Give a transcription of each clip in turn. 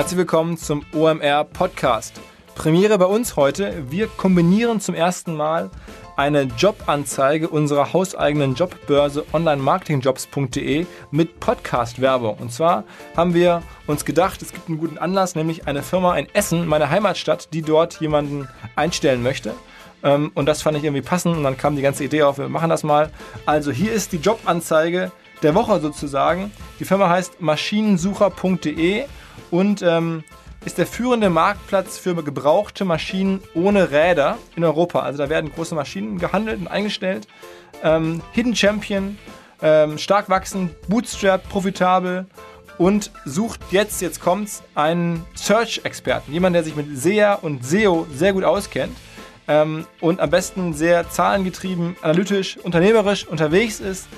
Herzlich willkommen zum OMR Podcast. Premiere bei uns heute. Wir kombinieren zum ersten Mal eine Jobanzeige unserer hauseigenen Jobbörse onlinemarketingjobs.de mit Podcast-Werbung. Und zwar haben wir uns gedacht, es gibt einen guten Anlass, nämlich eine Firma in Essen, meine Heimatstadt, die dort jemanden einstellen möchte. Ähm, und das fand ich irgendwie passend und dann kam die ganze Idee auf, wir machen das mal. Also hier ist die Jobanzeige der Woche sozusagen. Die Firma heißt maschinensucher.de und ähm, ist der führende Marktplatz für gebrauchte Maschinen ohne Räder in Europa. Also da werden große Maschinen gehandelt und eingestellt. Ähm, Hidden Champion, ähm, stark wachsend, Bootstrap, profitabel und sucht jetzt, jetzt kommt's, einen Search-Experten. Jemand, der sich mit SEA und SEO sehr gut auskennt ähm, und am besten sehr zahlengetrieben, analytisch, unternehmerisch unterwegs ist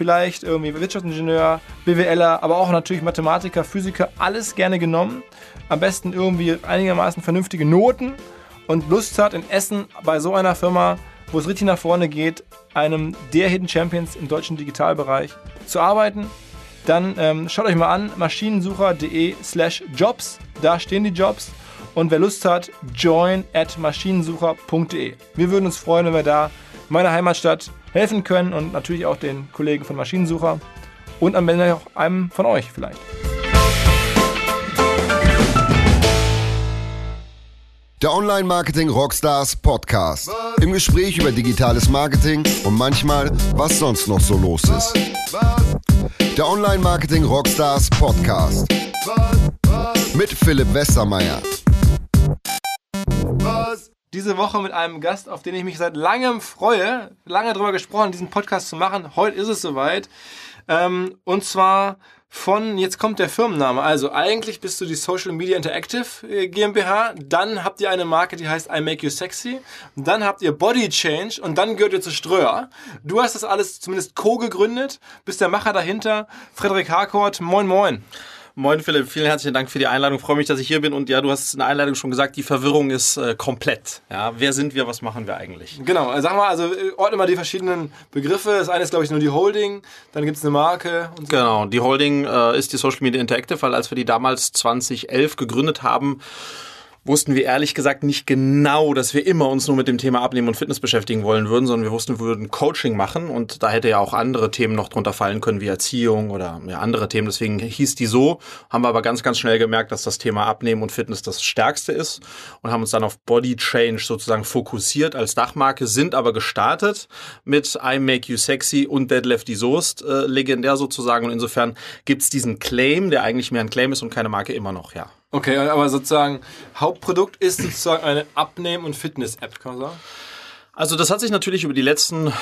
vielleicht irgendwie Wirtschaftsingenieur, BWLer, aber auch natürlich Mathematiker, Physiker, alles gerne genommen. Am besten irgendwie einigermaßen vernünftige Noten und Lust hat in Essen bei so einer Firma, wo es richtig nach vorne geht, einem der Hidden Champions im deutschen Digitalbereich zu arbeiten. Dann ähm, schaut euch mal an, maschinensucher.de slash jobs, da stehen die Jobs. Und wer Lust hat, join at maschinensucher.de. Wir würden uns freuen, wenn wir da in meiner Heimatstadt helfen können und natürlich auch den Kollegen von Maschinensucher und am Ende auch einem von euch vielleicht. Der Online-Marketing Rockstars Podcast. Im Gespräch über digitales Marketing und manchmal, was sonst noch so los ist. Der Online-Marketing Rockstars Podcast. Mit Philipp Westermeier diese Woche mit einem Gast, auf den ich mich seit langem freue, lange darüber gesprochen, diesen Podcast zu machen. Heute ist es soweit. Ähm, und zwar von, jetzt kommt der Firmenname. Also eigentlich bist du die Social Media Interactive äh, GmbH, dann habt ihr eine Marke, die heißt I Make You Sexy, dann habt ihr Body Change und dann gehört ihr zu Ströer. Du hast das alles zumindest co-gegründet, bist der Macher dahinter, Frederik Harcourt. Moin, moin. Moin Philipp, vielen herzlichen Dank für die Einladung. Ich freue mich, dass ich hier bin. Und ja, du hast in der Einleitung schon gesagt, die Verwirrung ist äh, komplett. Ja, wer sind wir, was machen wir eigentlich? Genau, äh, sag mal, also äh, ordne mal die verschiedenen Begriffe. Das eine ist, glaube ich, nur die Holding, dann gibt es eine Marke. So. Genau, die Holding äh, ist die Social Media Interactive, weil als wir die damals 2011 gegründet haben, wussten wir ehrlich gesagt nicht genau, dass wir immer uns nur mit dem Thema Abnehmen und Fitness beschäftigen wollen würden, sondern wir wussten, wir würden Coaching machen und da hätte ja auch andere Themen noch drunter fallen können, wie Erziehung oder ja, andere Themen. Deswegen hieß die so, haben wir aber ganz, ganz schnell gemerkt, dass das Thema Abnehmen und Fitness das stärkste ist und haben uns dann auf Body Change sozusagen fokussiert als Dachmarke, sind aber gestartet mit I Make You Sexy und Dead Lefty Soest, äh, legendär sozusagen und insofern gibt's diesen Claim, der eigentlich mehr ein Claim ist und keine Marke immer noch, ja. Okay, aber sozusagen Hauptprodukt ist sozusagen eine Abnehmen- und Fitness-App, kann man sagen? Also das hat sich natürlich über die letzten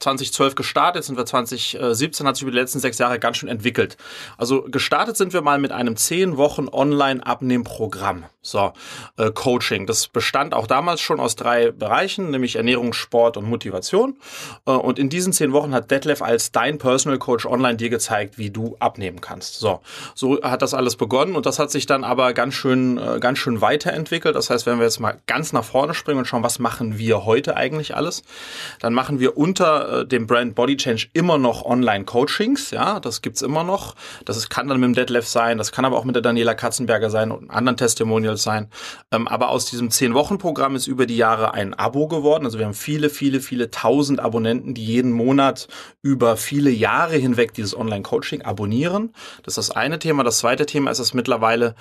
2012 gestartet, sind wir 2017, hat sich über die letzten sechs Jahre ganz schön entwickelt. Also gestartet sind wir mal mit einem zehn Wochen Online-Abnehmprogramm. So, äh, Coaching. Das bestand auch damals schon aus drei Bereichen, nämlich Ernährung, Sport und Motivation. Äh, und in diesen zehn Wochen hat Detlef als dein Personal Coach online dir gezeigt, wie du abnehmen kannst. So, so hat das alles begonnen und das hat sich dann aber ganz schön, äh, ganz schön weiterentwickelt. Das heißt, wenn wir jetzt mal ganz nach vorne springen und schauen, was machen wir heute eigentlich alles, dann machen wir unter äh, dem Brand Body Change immer noch Online-Coachings. Ja, das gibt's immer noch. Das kann dann mit dem Detlef sein, das kann aber auch mit der Daniela Katzenberger sein und anderen Testimonials sein. Ähm, aber aus diesem 10-Wochen-Programm ist über die Jahre ein Abo geworden. Also wir haben viele, viele, viele tausend Abonnenten, die jeden Monat über viele Jahre hinweg dieses Online-Coaching abonnieren. Das ist das eine Thema. Das zweite Thema ist, dass mittlerweile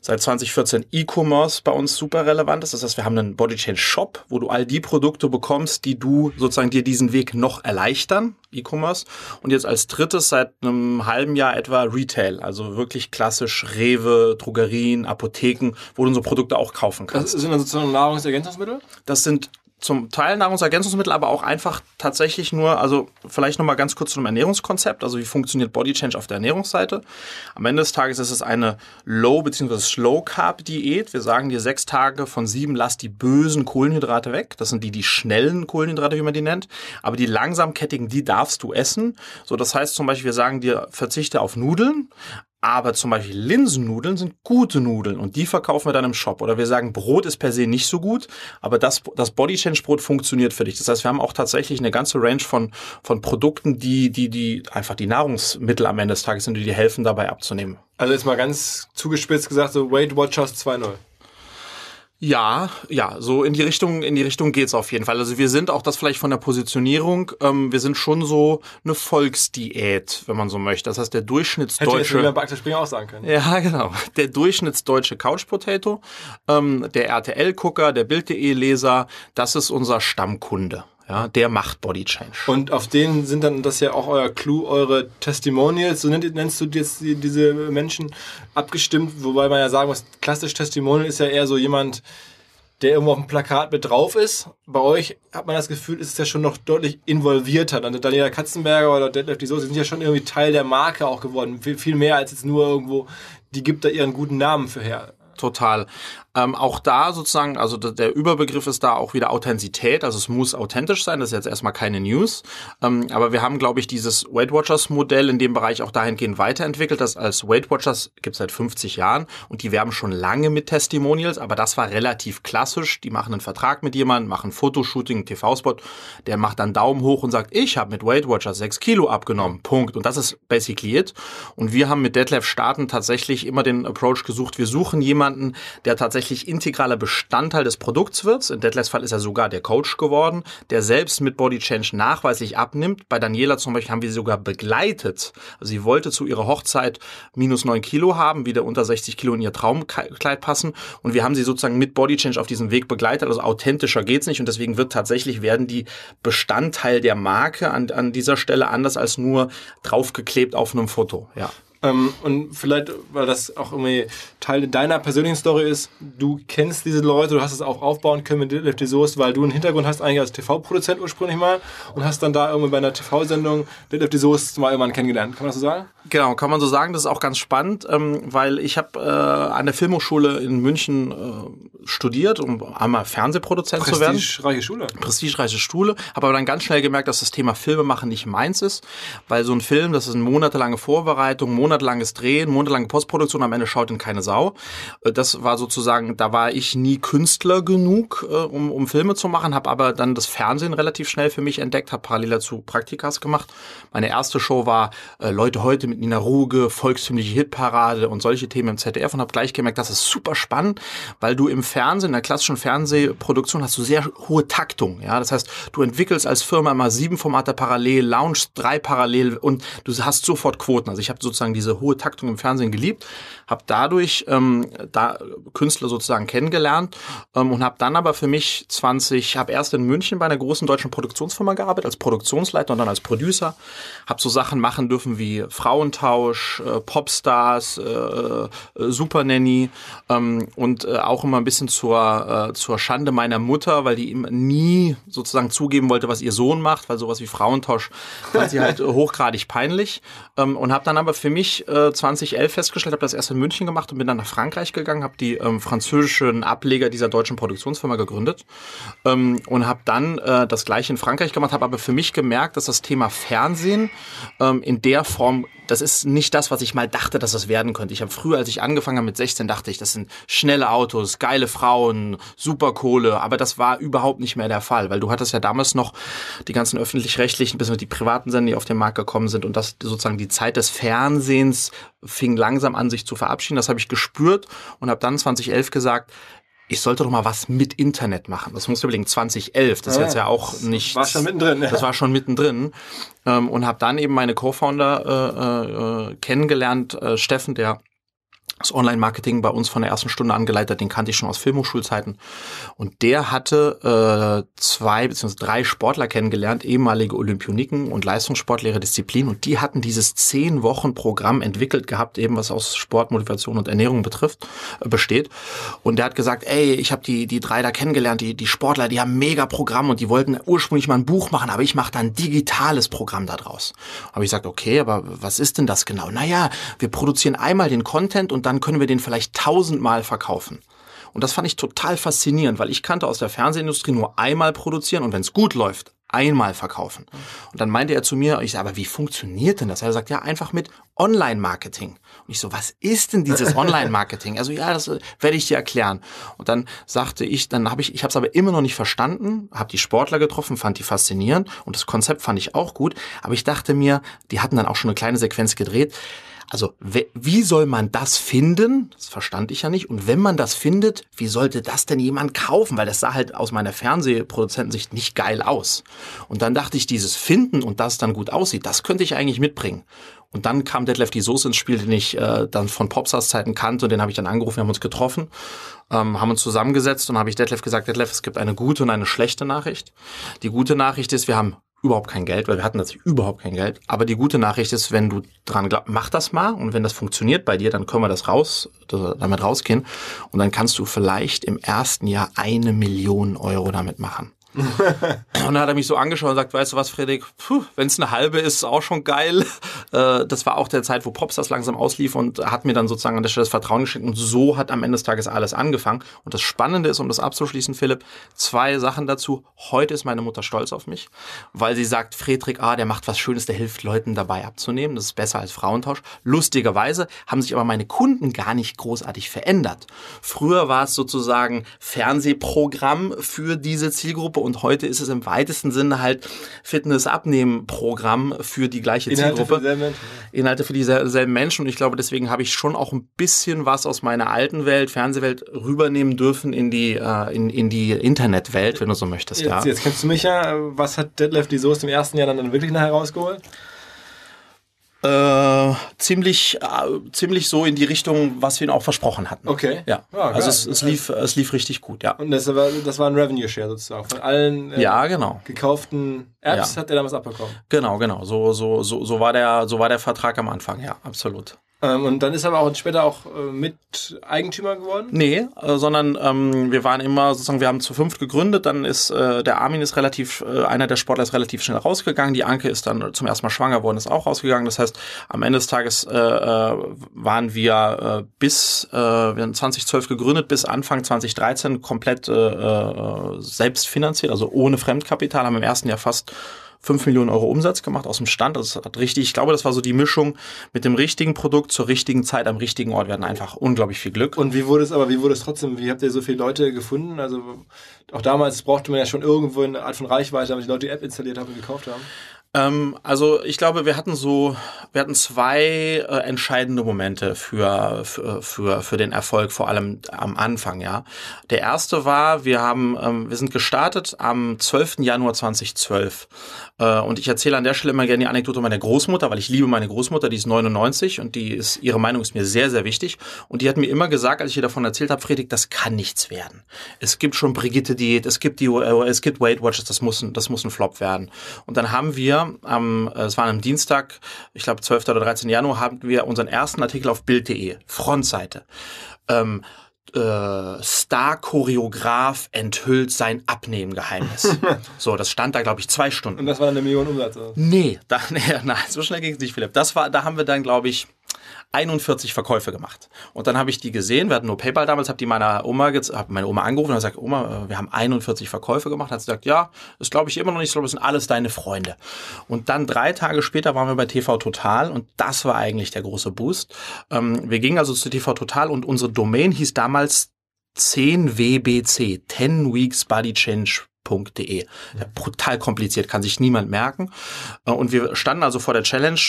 seit 2014 E-Commerce bei uns super relevant ist. Das heißt, wir haben einen Body Change Shop, wo du all die Produkte bekommst, die du sozusagen dir diesen Weg noch erleichtern, E-Commerce. Und jetzt als drittes seit einem halben Jahr etwa Retail, also wirklich klassisch Rewe, Drogerien, Apotheken, wo du unsere Produkte auch kaufen kannst. Das sind dann sozusagen Nahrungsergänzungsmittel? Das sind zum Teil Nahrungsergänzungsmittel, aber auch einfach tatsächlich nur, also vielleicht nochmal ganz kurz zum Ernährungskonzept, also wie funktioniert Body Change auf der Ernährungsseite. Am Ende des Tages ist es eine Low- bzw. Slow-Carb-Diät. Wir sagen dir sechs Tage von sieben, lass die bösen Kohlenhydrate weg. Das sind die, die schnellen Kohlenhydrate, wie man die nennt. Aber die langsamkettigen, die darfst du essen. So, das heißt zum Beispiel, wir sagen dir, verzichte auf Nudeln, Aber zum Beispiel Linsennudeln sind gute Nudeln und die verkaufen wir dann im Shop. Oder wir sagen, Brot ist per se nicht so gut, aber das, das Body Change Brot funktioniert für dich. Das heißt, wir haben auch tatsächlich eine ganze Range von, von Produkten, die, die, die einfach die Nahrungsmittel am Ende des Tages sind, die dir helfen, dabei abzunehmen. Also jetzt mal ganz zugespitzt gesagt, so Weight Watchers 2.0. Ja, ja, so in die Richtung, in die Richtung geht's auf jeden Fall. Also wir sind auch das vielleicht von der Positionierung, ähm, wir sind schon so eine Volksdiät, wenn man so möchte. Das heißt, der Durchschnittsdeutsche. Hätte jetzt Springer auch sagen können. Ja, genau. Der Durchschnittsdeutsche Couch Potato, ähm, der RTL-Gucker, der Bild.de-Leser, das ist unser Stammkunde. Ja, der macht Body Change. Und auf denen sind dann, das ist ja auch euer Clou, eure Testimonials, so nennst du jetzt die, diese Menschen abgestimmt, wobei man ja sagen muss, klassisch Testimonial ist ja eher so jemand, der irgendwo auf dem Plakat mit drauf ist. Bei euch hat man das Gefühl, ist es ja schon noch deutlich involvierter. Dann Daniela Katzenberger oder Deadlift die Soße sind ja schon irgendwie Teil der Marke auch geworden. Viel, viel mehr als jetzt nur irgendwo, die gibt da ihren guten Namen für her. Total. Ähm, auch da sozusagen, also der Überbegriff ist da auch wieder Authentizität, also es muss authentisch sein, das ist jetzt erstmal keine News. Ähm, aber wir haben, glaube ich, dieses Weight Watchers Modell in dem Bereich auch dahingehend weiterentwickelt, dass als Weight Watchers gibt es seit 50 Jahren und die werben schon lange mit Testimonials, aber das war relativ klassisch. Die machen einen Vertrag mit jemandem, machen Fotoshooting, TV-Spot, der macht dann Daumen hoch und sagt, ich habe mit Weight Watchers 6 Kilo abgenommen, Punkt. Und das ist basically it. Und wir haben mit Detlef Starten tatsächlich immer den Approach gesucht, wir suchen jemanden, der tatsächlich tatsächlich integraler Bestandteil des Produkts wird. In Detlefs Fall ist er sogar der Coach geworden, der selbst mit Body Change nachweislich abnimmt. Bei Daniela zum Beispiel haben wir sie sogar begleitet. Also sie wollte zu ihrer Hochzeit minus neun Kilo haben, wieder unter 60 Kilo in ihr Traumkleid passen. Und wir haben sie sozusagen mit Body Change auf diesem Weg begleitet. Also authentischer geht's nicht. Und deswegen wird tatsächlich werden die Bestandteil der Marke an, an dieser Stelle anders als nur draufgeklebt auf einem Foto. Ja. Ähm, und vielleicht, weil das auch irgendwie Teil deiner persönlichen Story ist, du kennst diese Leute, du hast es auch aufbauen können mit Lefty Soest, weil du einen Hintergrund hast eigentlich als TV-Produzent ursprünglich mal und hast dann da irgendwie bei einer TV-Sendung Lefty Soest mal irgendwann kennengelernt. Kann man das so sagen? Genau, kann man so sagen. Das ist auch ganz spannend, ähm, weil ich habe äh, an der Filmhochschule in München äh, studiert, um einmal Fernsehproduzent zu werden. Prestigereiche Schule. Prestigereiche Schule. Habe aber dann ganz schnell gemerkt, dass das Thema Filme machen nicht meins ist, weil so ein Film, das ist eine monatelange Vorbereitung, monatelanges Drehen, monatelange Postproduktion, am Ende schaut ihn keine Sau. Äh, das war sozusagen, da war ich nie Künstler genug, äh, um, um Filme zu machen, habe aber dann das Fernsehen relativ schnell für mich entdeckt, habe parallel dazu Praktikas gemacht. Meine erste Show war äh, Leute heute mit Nina Ruge, volkstümliche Hitparade und solche Themen im ZDF und habe gleich gemerkt, das ist super spannend, weil du im Fernsehen, in der klassischen Fernsehproduktion hast du sehr hohe Taktung. Ja, das heißt, du entwickelst als Firma immer sieben Formate parallel, launchst drei parallel und du hast sofort Quoten. Also ich habe sozusagen diese hohe Taktung im Fernsehen geliebt, habe dadurch ähm, da Künstler sozusagen kennengelernt ähm, und habe dann aber für mich 20, habe erst in München bei einer großen deutschen Produktionsfirma gearbeitet als Produktionsleiter und dann als Producer, habe so Sachen machen dürfen wie Frauen Frauentausch, äh, Popstars, äh, äh, Super Nanny ähm, und äh, auch immer ein bisschen zur, äh, zur Schande meiner Mutter, weil die ihm nie sozusagen zugeben wollte, was ihr Sohn macht, weil sowas wie Frauentausch fand sie halt hochgradig peinlich. Ähm, und habe dann aber für mich äh, 2011 festgestellt, habe das erst in München gemacht und bin dann nach Frankreich gegangen, habe die ähm, französischen Ableger dieser deutschen Produktionsfirma gegründet ähm, und habe dann äh, das gleiche in Frankreich gemacht, habe aber für mich gemerkt, dass das Thema Fernsehen ähm, in der Form das ist nicht das, was ich mal dachte, dass das werden könnte. Ich habe früher, als ich angefangen habe mit 16, dachte ich, das sind schnelle Autos, geile Frauen, super Kohle, aber das war überhaupt nicht mehr der Fall, weil du hattest ja damals noch die ganzen öffentlich-rechtlichen, bis die privaten Sender, die auf den Markt gekommen sind und das sozusagen die Zeit des Fernsehens fing langsam an, sich zu verabschieden. Das habe ich gespürt und habe dann 2011 gesagt, ich sollte doch mal was mit Internet machen. Das muss überlegen, 2011, das ja, ist jetzt ja auch nicht. War schon mittendrin, ja. Das war schon mittendrin. Ähm, und habe dann eben meine Co-Founder äh, äh, kennengelernt, äh, Steffen, der das Online-Marketing bei uns von der ersten Stunde angeleitet, den kannte ich schon aus Filmhochschulzeiten. Und der hatte äh, zwei bzw. drei Sportler kennengelernt, ehemalige Olympioniken und Leistungssportler Disziplin. Und die hatten dieses zehn Wochen Programm entwickelt gehabt, eben was aus Sport, Motivation und Ernährung betrifft, äh, besteht. Und der hat gesagt, ey, ich habe die, die drei da kennengelernt, die, die Sportler, die haben mega Programm und die wollten ursprünglich mal ein Buch machen, aber ich mache da ein digitales Programm daraus. Habe ich gesagt, okay, aber was ist denn das genau? Naja, wir produzieren einmal den Content und dann können wir den vielleicht tausendmal verkaufen. Und das fand ich total faszinierend, weil ich kannte aus der Fernsehindustrie nur einmal produzieren und wenn es gut läuft, einmal verkaufen. Und dann meinte er zu mir, ich sage, aber wie funktioniert denn das? Er sagt, ja, einfach mit Online-Marketing. Und ich so, was ist denn dieses Online-Marketing? Also ja, das äh, werde ich dir erklären. Und dann sagte ich, dann habe ich, ich habe es aber immer noch nicht verstanden, habe die Sportler getroffen, fand die faszinierend und das Konzept fand ich auch gut. Aber ich dachte mir, die hatten dann auch schon eine kleine Sequenz gedreht. Also wie soll man das finden? Das verstand ich ja nicht. Und wenn man das findet, wie sollte das denn jemand kaufen? Weil das sah halt aus meiner Fernsehproduzentensicht nicht geil aus. Und dann dachte ich, dieses Finden und das dann gut aussieht, das könnte ich eigentlich mitbringen. Und dann kam Detlef die Soße ins Spiel, den ich äh, dann von Popstars Zeiten kannte und den habe ich dann angerufen, wir haben uns getroffen, ähm, haben uns zusammengesetzt und habe ich Detlef gesagt, Detlef, es gibt eine gute und eine schlechte Nachricht. Die gute Nachricht ist, wir haben überhaupt kein Geld, weil wir hatten natürlich überhaupt kein Geld. Aber die gute Nachricht ist, wenn du dran glaubst, mach das mal und wenn das funktioniert bei dir, dann können wir das raus, damit rausgehen und dann kannst du vielleicht im ersten Jahr eine Million Euro damit machen. und dann hat er mich so angeschaut und sagt, weißt du was, Friedrich, wenn es eine halbe ist, ist auch schon geil. Äh, das war auch der Zeit, wo Pops das langsam auslief und hat mir dann sozusagen an der Stelle das Vertrauen geschenkt und so hat am Ende des Tages alles angefangen. Und das Spannende ist, um das abzuschließen, Philipp, zwei Sachen dazu. Heute ist meine Mutter stolz auf mich, weil sie sagt, Friedrich, ah, der macht was Schönes, der hilft Leuten dabei abzunehmen. Das ist besser als Frauentausch. Lustigerweise haben sich aber meine Kunden gar nicht großartig verändert. Früher war es sozusagen Fernsehprogramm für diese Zielgruppe und heute ist es im weitesten Sinne halt Fitness-Abnehmen-Programm für die gleiche Inhalte Zielgruppe. Für. Inhalte für dieselben Menschen und ich glaube, deswegen habe ich schon auch ein bisschen was aus meiner alten Welt, Fernsehwelt, rübernehmen dürfen in die, äh, in, in die Internetwelt, wenn du so möchtest. Jetzt, ja. jetzt kennst du mich ja. Was hat Deadlift die Soße im ersten Jahr dann wirklich nachher rausgeholt? Äh, ziemlich, äh, ziemlich so in die Richtung, was wir ihnen auch versprochen hatten. Okay. Ja. Ah, also es, es, lief, es lief richtig gut, ja. Und das war, das war ein Revenue Share sozusagen. Von allen äh, ja, genau. gekauften Apps ja. hat er damals abbekommen. Genau, genau. So, so, so, so, war der, so war der Vertrag am Anfang, ja, absolut. Ähm, und dann ist er aber auch später auch äh, mit Eigentümer geworden? Nee, äh, sondern ähm, wir waren immer sozusagen, wir haben zu fünft gegründet, dann ist äh, der Armin ist relativ, äh, einer der Sportler ist relativ schnell rausgegangen, die Anke ist dann zum ersten Mal schwanger worden, ist auch rausgegangen. Das heißt, am Ende des Tages äh, äh, waren wir äh, bis, äh, wir haben 2012 gegründet, bis Anfang 2013 komplett äh, äh, selbst finanziert, also ohne Fremdkapital, haben im ersten Jahr fast 5 Millionen Euro Umsatz gemacht aus dem Stand. Das hat richtig, ich glaube, das war so die Mischung mit dem richtigen Produkt zur richtigen Zeit am richtigen Ort. Wir hatten einfach unglaublich viel Glück. Und wie wurde es, aber wie wurde es trotzdem, wie habt ihr so viele Leute gefunden? Also auch damals brauchte man ja schon irgendwo eine Art von Reichweite, damit die Leute die App installiert haben und gekauft haben. Ähm, also ich glaube, wir hatten so, wir hatten zwei äh, entscheidende Momente für, für, für, für den Erfolg, vor allem am Anfang, ja. Der erste war, wir haben, ähm, wir sind gestartet am 12. Januar 2012. Äh, und ich erzähle an der Stelle immer gerne die Anekdote meiner Großmutter, weil ich liebe meine Großmutter, die ist 99 und die ist, ihre Meinung ist mir sehr, sehr wichtig. Und die hat mir immer gesagt, als ich ihr davon erzählt habe, Friedrich, das kann nichts werden. Es gibt schon Brigitte-Diät, es gibt die, äh, es gibt Weight Watchers, das muss, das muss ein Flop werden. Und dann haben wir am, äh, es war am Dienstag, ich glaube 12. oder 13. Januar, haben wir unseren ersten Artikel auf Bild.de, Frontseite. Ähm, äh, Star-Choreograf enthüllt sein Abnehmgeheimnis. so, das stand da, glaube ich, zwei Stunden. Und das war dann eine Million Umsatz? Oder? Nee, da, nee, nein, so schnell ging es nicht, Philipp. Das war, da haben wir dann, glaube ich, 41 Verkäufe gemacht. Und dann habe ich die gesehen, wir hatten nur PayPal damals, habe die meiner Oma, habe meine Oma angerufen und gesagt, Oma, äh, wir haben 41 Verkäufe gemacht. Hat sie gesagt, ja, das glaube ich immer noch nicht, ich glaube, das sind alles deine Freunde. Und dann drei Tage später waren wir bei TV Total und das war eigentlich der große Boost. Ähm, wir gingen also zu TV Total und unsere Domain hieß damals 10WBC, 10 Weeks Body Change De. Brutal kompliziert, kann sich niemand merken. Äh, und wir standen also vor der Challenge,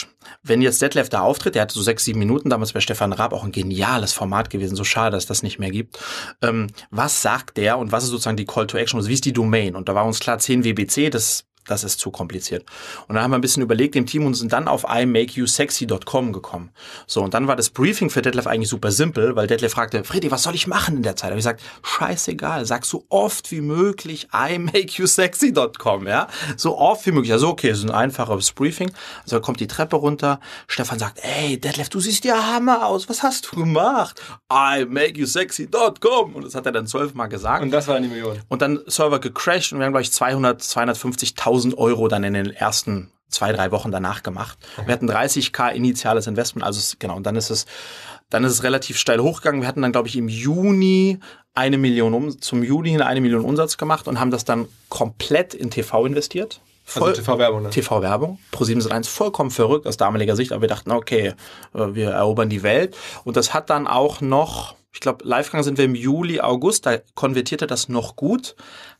wenn jetzt Detlef da auftritt, der hatte so sechs, sieben Minuten, damals bei Stefan Raab auch ein geniales Format gewesen, so schade, dass das nicht mehr gibt. Ähm, was sagt der und was ist sozusagen die Call to Action, also wie ist die Domain? Und da war uns klar, 10 WBC, das das ist zu kompliziert. Und dann haben wir ein bisschen überlegt im Team und sind dann auf imakeyousexy.com gekommen. So, und dann war das Briefing für Detlef eigentlich super simpel, weil Detlef fragte, Freddy, was soll ich machen in der Zeit? Da habe ich gesagt, scheißegal, sag so oft wie möglich imakeyousexy.com, ja? So oft wie möglich. Also okay, so ein einfaches Briefing. Also kommt die Treppe runter. Stefan sagt, ey, Detlef, du siehst ja Hammer aus. Was hast du gemacht? imakeyousexy.com. Und das hat er dann zwölfmal gesagt. Und das war die Million. Und dann Server gecrashed und wir haben gleich 200, 250.000 1000 Euro dann in den ersten zwei, drei Wochen danach gemacht. Wir hatten 30k initiales Investment, also genau, und dann ist es, dann ist es relativ steil hochgegangen. Wir hatten dann, glaube ich, im Juni eine Million um, zum Juni eine Million Umsatz gemacht und haben das dann komplett in TV investiert. Voll, also TV-Werbung. Ne? TV-Werbung. ProSieben sind eins vollkommen verrückt aus damaliger Sicht, aber wir dachten, okay, äh, wir erobern die Welt. Und das hat dann auch noch, ich glaube, live sind wir im Juli, August, da konvertierte das noch gut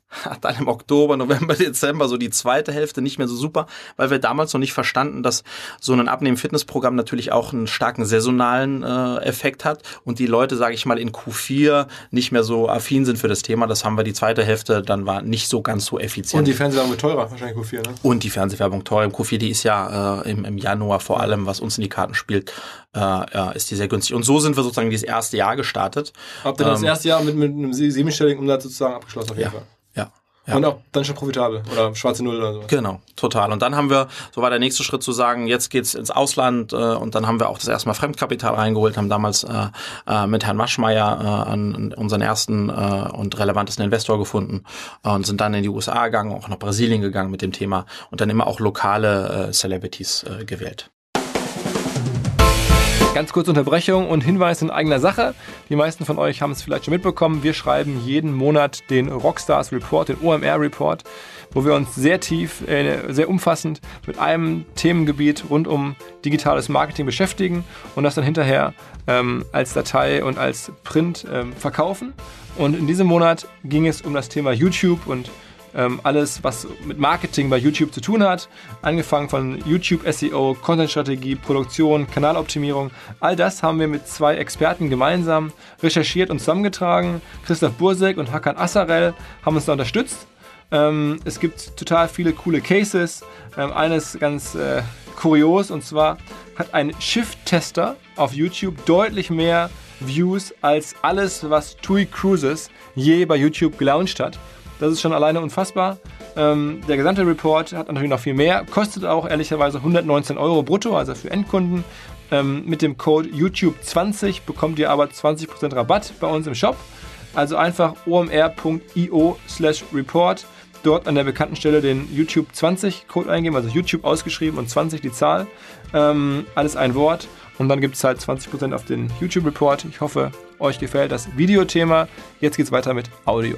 hat dann im Oktober, November, Dezember so die zweite Hälfte nicht mehr so super, weil wir damals noch nicht verstanden, dass so ein Abnehmen-Fitnessprogramm natürlich auch einen starken saisonalen äh, Effekt hat und die Leute, sage ich mal, in Q4 nicht mehr so affin sind für das Thema. Das haben wir die zweite Hälfte, dann war nicht so ganz so effizient. Und die Fernsehwerbung teurer, wahrscheinlich Q4, ne? Und die Fernsehwerbung teurer. Im Q4, die ist ja äh, im, im Januar vor allem, was uns in die Karten spielt, äh, ja, ist die sehr günstig. Und so sind wir sozusagen dieses erste Jahr gestartet. Habt ihr ähm, das erste Jahr mit, mit einem siebenstelligen Umsatz sozusagen abgeschlossen auf jeden ja. Fall? Ja. Und auch dann schon profitabel oder schwarze Null oder so. Genau, total. Und dann haben wir, so war der nächste Schritt zu sagen, jetzt geht's ins Ausland äh, und dann haben wir auch das erste Mal Fremdkapital reingeholt, haben damals äh, äh, mit Herrn Maschmeyer äh, an, unseren ersten äh, und relevantesten Investor gefunden äh, und sind dann in die USA gegangen, auch nach Brasilien gegangen mit dem Thema und dann immer auch lokale äh, Celebrities äh, gewählt. Ganz kurze Unterbrechung und Hinweis in eigener Sache. Die meisten von euch haben es vielleicht schon mitbekommen. Wir schreiben jeden Monat den Rockstars Report, den OMR Report, wo wir uns sehr tief, äh, sehr umfassend mit einem Themengebiet rund um digitales Marketing beschäftigen und das dann hinterher ähm, als Datei und als Print ähm, verkaufen. Und in diesem Monat ging es um das Thema YouTube und ähm, alles, was mit Marketing bei YouTube zu tun hat. Angefangen von YouTube SEO, Content-Strategie, Produktion, Kanaloptimierung. All das haben wir mit zwei Experten gemeinsam recherchiert und zusammengetragen. Christoph Bursek und Hakan Assarel haben uns da unterstützt. Ähm, es gibt total viele coole Cases. Ähm, eines ganz äh, kurios und zwar hat ein Shift-Tester auf YouTube deutlich mehr Views als alles, was TUI Cruises je bei YouTube gelauncht hat. Das ist schon alleine unfassbar. Ähm, der gesamte Report hat natürlich noch viel mehr, kostet auch ehrlicherweise 119 Euro brutto, also für Endkunden. Ähm, mit dem Code YouTube20 bekommt ihr aber 20% Rabatt bei uns im Shop. Also einfach omr.io slash report. Dort an der bekannten Stelle den YouTube20 Code eingeben, also YouTube ausgeschrieben und 20 die Zahl. Ähm, alles ein Wort. Und dann gibt es halt 20% auf den YouTube Report. Ich hoffe, euch gefällt das Videothema. Jetzt geht es weiter mit Audio.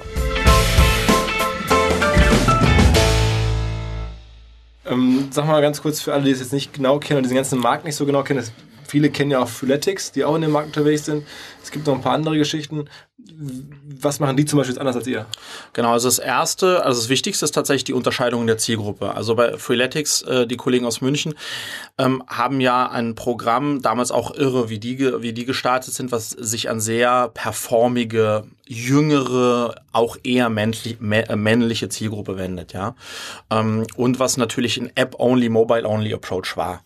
Ähm, sag mal ganz kurz für alle, die es jetzt nicht genau kennen und diesen ganzen Markt nicht so genau kennen. Viele kennen ja auch Freeletics, die auch in dem Markt unterwegs sind. Es gibt noch ein paar andere Geschichten. Was machen die zum Beispiel jetzt anders als ihr? Genau, also das erste, also das Wichtigste ist tatsächlich die Unterscheidung der Zielgruppe. Also bei Freeletics, äh, die Kollegen aus München, ähm, haben ja ein Programm, damals auch irre, wie die, wie die gestartet sind, was sich an sehr performige jüngere, auch eher männlich, äh, männliche Zielgruppe wendet, ja. Ähm, und was natürlich ein App-only, Mobile-only Approach war.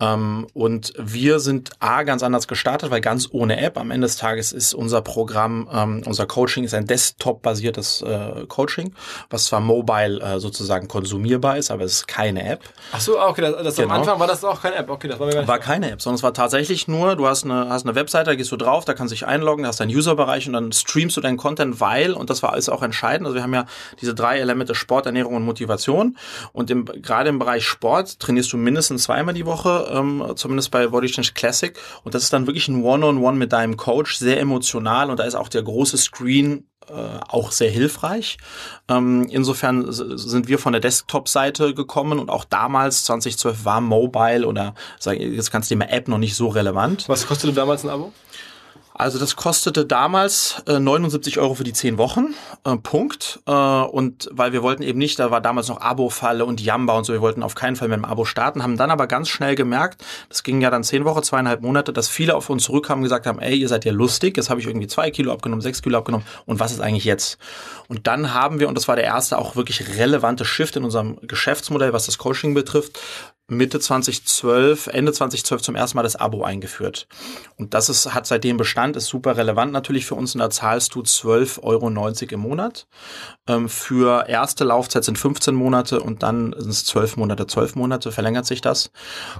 Ähm, und wir sind A, ganz anders gestartet, weil ganz ohne App. Am Ende des Tages ist unser Programm, ähm, unser Coaching ist ein Desktop-basiertes äh, Coaching, was zwar mobile äh, sozusagen konsumierbar ist, aber es ist keine App. Ach so, ah, okay, das, das genau. am Anfang war das auch keine App. Okay, das war mir gar nicht War keine App, sondern es war tatsächlich nur, du hast eine, hast eine Webseite, da gehst du drauf, da kannst du dich einloggen, hast deinen User-Bereich und dann streamst du deinen Content, weil, und das war alles auch entscheidend, also wir haben ja diese drei Elemente Sport, Ernährung und Motivation und im, gerade im Bereich Sport trainierst du mindestens zweimal die Woche, ähm, zumindest bei Body Change Classic und das ist dann wirklich ein One-on-One -on -One mit deinem Coach, sehr emotional und da ist auch der große Screen äh, auch sehr hilfreich. Ähm, insofern sind wir von der Desktop-Seite gekommen und auch damals, 2012, war Mobile oder jetzt kannst du Thema App noch nicht so relevant. Was kostete damals ein Abo? Also das kostete damals äh, 79 Euro für die 10 Wochen, äh, Punkt. Äh, und weil wir wollten eben nicht, da war damals noch Abo-Falle und Jamba und so, wir wollten auf keinen Fall mit dem Abo starten, haben dann aber ganz schnell gemerkt, das ging ja dann 10 Wochen, zweieinhalb Monate, dass viele auf uns zurückkamen und gesagt haben, ey, ihr seid ja lustig, jetzt habe ich irgendwie zwei Kilo abgenommen, sechs Kilo abgenommen und was ist eigentlich jetzt? Und dann haben wir, und das war der erste auch wirklich relevante Shift in unserem Geschäftsmodell, was das Coaching betrifft, Mitte 2012, Ende 2012 zum ersten Mal das Abo eingeführt. Und das ist, hat seitdem Bestand, ist super relevant natürlich für uns und da zahlst du 12,90 Euro im Monat. Ähm, für erste Laufzeit sind 15 Monate und dann sind es 12 Monate, 12 Monate, verlängert sich das.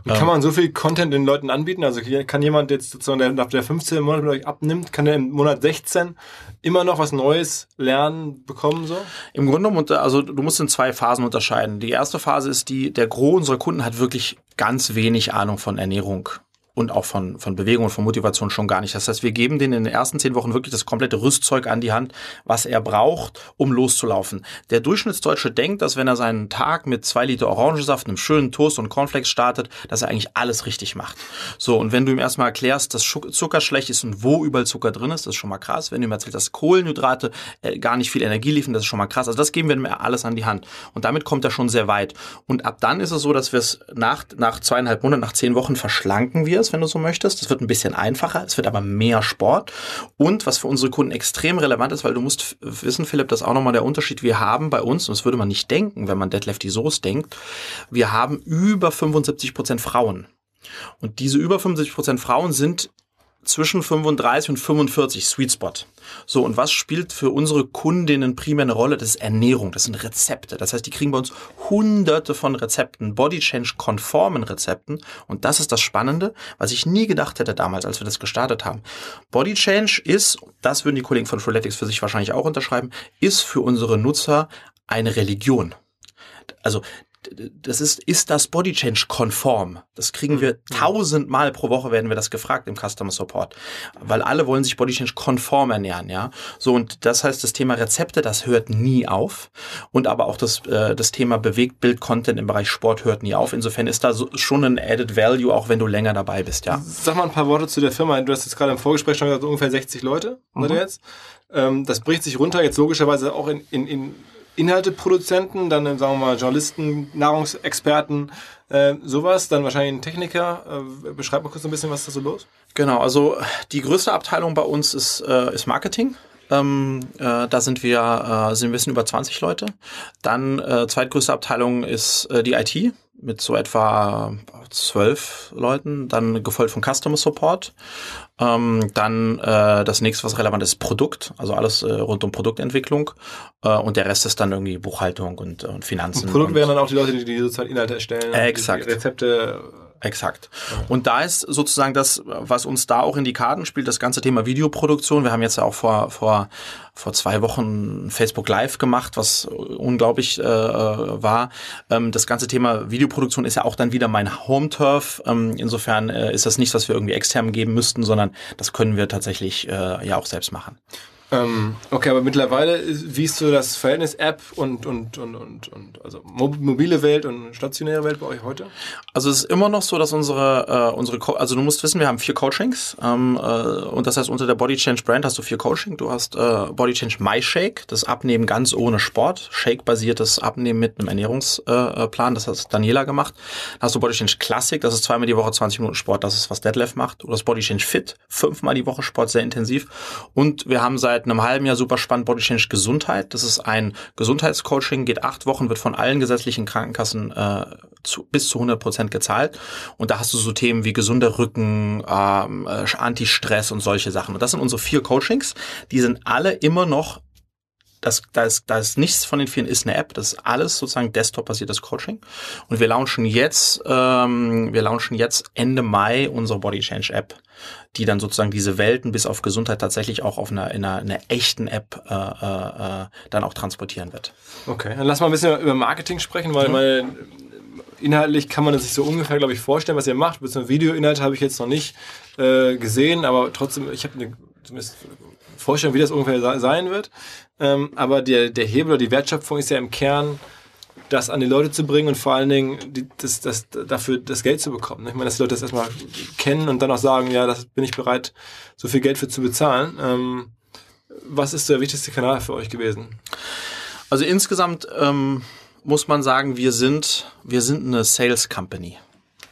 Und kann ähm, man so viel Content den Leuten anbieten? Also kann jemand jetzt sozusagen, der nach der 15 Monate mit euch abnimmt, kann der im Monat 16 immer noch was Neues lernen, bekommen so? Im Grunde genommen, also du musst in zwei Phasen unterscheiden. Die erste Phase ist die, der Gros unserer Kunden hat wirklich ganz wenig Ahnung von Ernährung und auch von, von Bewegung und von Motivation schon gar nicht. Das heißt, wir geben denen in den ersten zehn Wochen wirklich das komplette Rüstzeug an die Hand, was er braucht, um loszulaufen. Der Durchschnittsdeutsche denkt, dass wenn er seinen Tag mit zwei Liter Orangensaft, einem schönen Toast und Cornflakes startet, dass er eigentlich alles richtig macht. So, und wenn du ihm erstmal erklärst, dass Zucker schlecht ist und wo überall Zucker drin ist, das ist schon mal krass. Wenn du ihm erzählst, dass Kohlenhydrate äh, gar nicht viel Energie liefern, das ist schon mal krass. Also das geben wir ihm alles an die Hand. Und damit kommt er schon sehr weit. Und ab dann ist es so, dass wir es nach, nach zweieinhalb Monaten, nach zehn Wochen verschlanken wir es, wenn du so möchtest. Das wird ein bisschen einfacher, es wird aber mehr Sport. Und was für unsere Kunden extrem relevant ist, weil du musst wissen, Philipp, das ist auch nochmal der Unterschied. Wir haben bei uns, und das würde man nicht denken, wenn man Deadlift die Soße denkt, wir haben über 75 Prozent Frauen. Und diese über 75 Prozent Frauen sind zwischen 35 und 45 Sweet Spot. So, und was spielt für unsere Kundinnen primär eine Rolle? Das ist Ernährung, das sind Rezepte. Das heißt, die kriegen bei uns hunderte von Rezepten, Body Change konformen Rezepten. Und das ist das Spannende, was ich nie gedacht hätte damals, als wir das gestartet haben. Body Change ist, das würden die Kollegen von Freeletics für sich wahrscheinlich auch unterschreiben, ist für unsere Nutzer eine Religion. Also das ist, ist das Body Change konform? Das kriegen wir mhm. tausendmal pro Woche werden wir das gefragt im Customer Support, weil alle wollen sich Body Change konform ernähren, ja. So und das heißt, das Thema Rezepte, das hört nie auf und aber auch das äh, das Thema Bewegtbild Content im Bereich Sport hört nie auf. Insofern ist da so, schon ein Added Value, auch wenn du länger dabei bist, ja. Sag mal ein paar Worte zu der Firma. Du hast jetzt gerade im Vorgespräch schon gesagt, ungefähr 60 Leute, mhm. jetzt. Ähm, das bricht sich runter jetzt logischerweise auch in, in, in Inhalteproduzenten, dann sagen wir mal Journalisten, Nahrungsexperten, äh, sowas, dann wahrscheinlich ein Techniker. Äh, beschreib mal kurz ein bisschen, was ist da so los? Genau, also die größte Abteilung bei uns ist, äh, ist Marketing. Ähm, äh, da sind wir, äh, sind ein bisschen über 20 Leute. Dann äh, zweitgrößte Abteilung ist äh, die IT mit so etwa zwölf Leuten, dann gefolgt von Customer Support, ähm, dann äh, das nächste, was relevant ist, Produkt, also alles äh, rund um Produktentwicklung äh, und der Rest ist dann irgendwie Buchhaltung und, und Finanzen. Und Produkt wären dann auch die Leute, die, die sozusagen Inhalte erstellen, exakt. Die Rezepte Exakt. Und da ist sozusagen das, was uns da auch in die Karten spielt, das ganze Thema Videoproduktion. Wir haben jetzt auch vor, vor, vor zwei Wochen Facebook Live gemacht, was unglaublich äh, war. Ähm, das ganze Thema Videoproduktion ist ja auch dann wieder mein Home-Turf. Ähm, insofern äh, ist das nichts, was wir irgendwie extern geben müssten, sondern das können wir tatsächlich äh, ja auch selbst machen. Ähm, okay, aber mittlerweile, wie ist so das Verhältnis App und, und, und, und, und also mobile Welt und stationäre Welt bei euch heute? Also es ist immer noch so, dass unsere, äh, unsere Co also du musst wissen, wir haben vier Coachings ähm, äh, und das heißt, unter der Body Change Brand hast du vier Coaching. Du hast äh, Body Change My Shake, das Abnehmen ganz ohne Sport, Shake-basiertes Abnehmen mit einem Ernährungsplan, das hat Daniela gemacht. Dann hast du Body Change Classic, das ist zweimal die Woche 20 Minuten Sport, das ist was Deadlift macht. Oder das Body Change Fit, fünfmal die Woche Sport, sehr intensiv. Und wir haben seit seit einem halben Jahr super spannend Body Change Gesundheit. Das ist ein Gesundheitscoaching, geht acht Wochen, wird von allen gesetzlichen Krankenkassen äh, zu, bis zu 100 Prozent gezahlt. Und da hast du so Themen wie gesunder Rücken, ähm, äh, Anti-Stress und solche Sachen. Und das sind unsere vier Coachings. Die sind alle immer noch das, da, ist, da ist nichts von den vielen ist eine App, das ist alles sozusagen Desktop-basiertes Coaching. Und wir launchen jetzt, ähm, wir launchen jetzt Ende Mai unsere Body Change App, die dann sozusagen diese Welten bis auf Gesundheit tatsächlich auch auf einer, in einer, einer echten App äh, äh, dann auch transportieren wird. Okay, dann lass mal ein bisschen über Marketing sprechen, weil mhm. meine, inhaltlich kann man sich so ungefähr, glaube ich, vorstellen, was ihr macht. Beziehungsweise Videoinhalte habe ich jetzt noch nicht äh, gesehen, aber trotzdem, ich habe eine zumindest Vorstellung, wie das ungefähr sein wird. Ähm, aber der, der Hebel oder die Wertschöpfung ist ja im Kern, das an die Leute zu bringen und vor allen Dingen die, das, das, dafür das Geld zu bekommen. Ich meine, dass die Leute das erstmal kennen und dann auch sagen, ja, das bin ich bereit, so viel Geld für zu bezahlen. Ähm, was ist der wichtigste Kanal für euch gewesen? Also insgesamt ähm, muss man sagen, wir sind, wir sind eine Sales Company.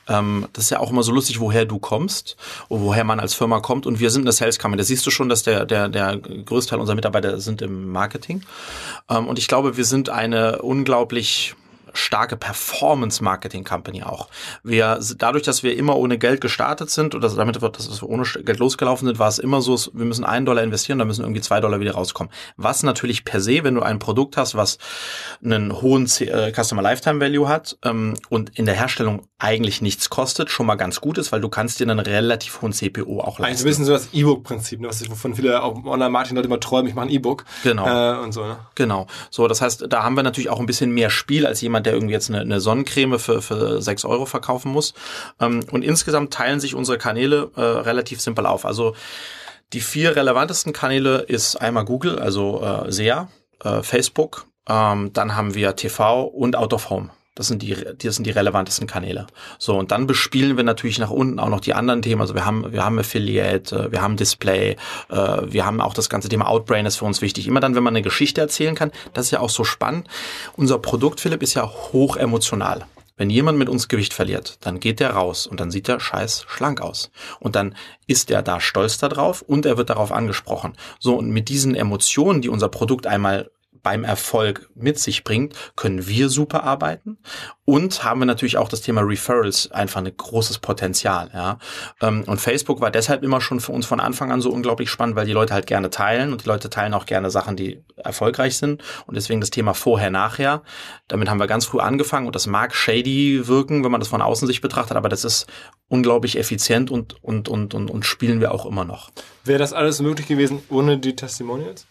Ähm, das ist ja auch immer so lustig, woher du kommst und woher man als Firma kommt. Und wir sind eine Sales Company. Da siehst du schon, dass der, der, der größte Teil unserer Mitarbeiter sind im Marketing. Ähm, und ich glaube, wir sind eine unglaublich starke Performance-Marketing-Company auch. Wir, dadurch, dass wir immer ohne Geld gestartet sind oder damit dass wir ohne Geld losgelaufen sind, war es immer so, wir müssen einen Dollar investieren, da müssen irgendwie zwei Dollar wieder rauskommen. Was natürlich per se, wenn du ein Produkt hast, was einen hohen äh, Customer Lifetime Value hat ähm, und in der Herstellung eigentlich nichts kostet, schon mal ganz gut ist, weil du kannst dir einen relativ hohen CPO auch leisten. Eigentlich ein bisschen so das E-Book-Prinzip, ne, was ich von viele auch Online-Marketing-Leute immer träumen, ich mache ein E-Book. Genau. Äh, und so, ne? Genau. So, das heißt, da haben wir natürlich auch ein bisschen mehr Spiel als jemand, der irgendwie jetzt eine, eine Sonnencreme für, für 6 Euro verkaufen muss. Ähm, und insgesamt teilen sich unsere Kanäle äh, relativ simpel auf. Also die vier relevantesten Kanäle ist einmal Google, also äh, SEA, äh, Facebook, ähm, dann haben wir TV und Out of Home. Das sind die, das sind die relevantesten Kanäle. So, und dann bespielen wir natürlich nach unten auch noch die anderen Themen. Also wir haben, wir haben Affiliate, äh, wir haben Display, äh, wir haben auch das ganze Thema Outbrain ist für uns wichtig. Immer dann, wenn man eine Geschichte erzählen kann, das ist ja auch so spannend. Unser Produkt, Philipp, ist ja hoch emotional. Wenn jemand mit uns Gewicht verliert, dann geht der raus und dann sieht der scheiß schlank aus. Und dann ist er da stolz darauf und er wird darauf angesprochen. So, und mit diesen Emotionen, die unser Produkt einmal beim Erfolg mit sich bringt, können wir super arbeiten und haben wir natürlich auch das Thema Referrals einfach ein großes Potenzial. Ja. Ähm, und Facebook war deshalb immer schon für uns von Anfang an so unglaublich spannend, weil die Leute halt gerne teilen und die Leute teilen auch gerne Sachen, die erfolgreich sind und deswegen das Thema vorher, nachher. Damit haben wir ganz früh angefangen und das mag shady wirken, wenn man das von außen sich betrachtet, aber das ist unglaublich effizient und, und, und, und, und spielen wir auch immer noch. Wäre das alles möglich gewesen ohne die Testimonials?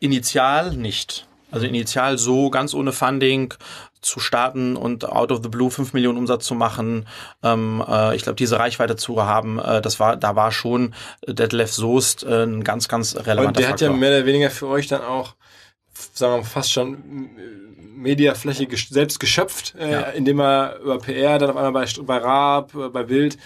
Initial nicht. Also initial so ganz ohne Funding zu starten und out of the blue 5 Millionen Umsatz zu machen. Ähm, äh, ich glaube, diese Reichweite zu haben, äh, das war, da war schon Detlef Soest äh, ein ganz, ganz relevanter Und der Faktor. hat ja mehr oder weniger für euch dann auch, sagen wir mal, fast schon Mediafläche gesch selbst geschöpft, äh, Ja. indem er über PR dann auf einmal bei, bei Raab, äh, bei Wild,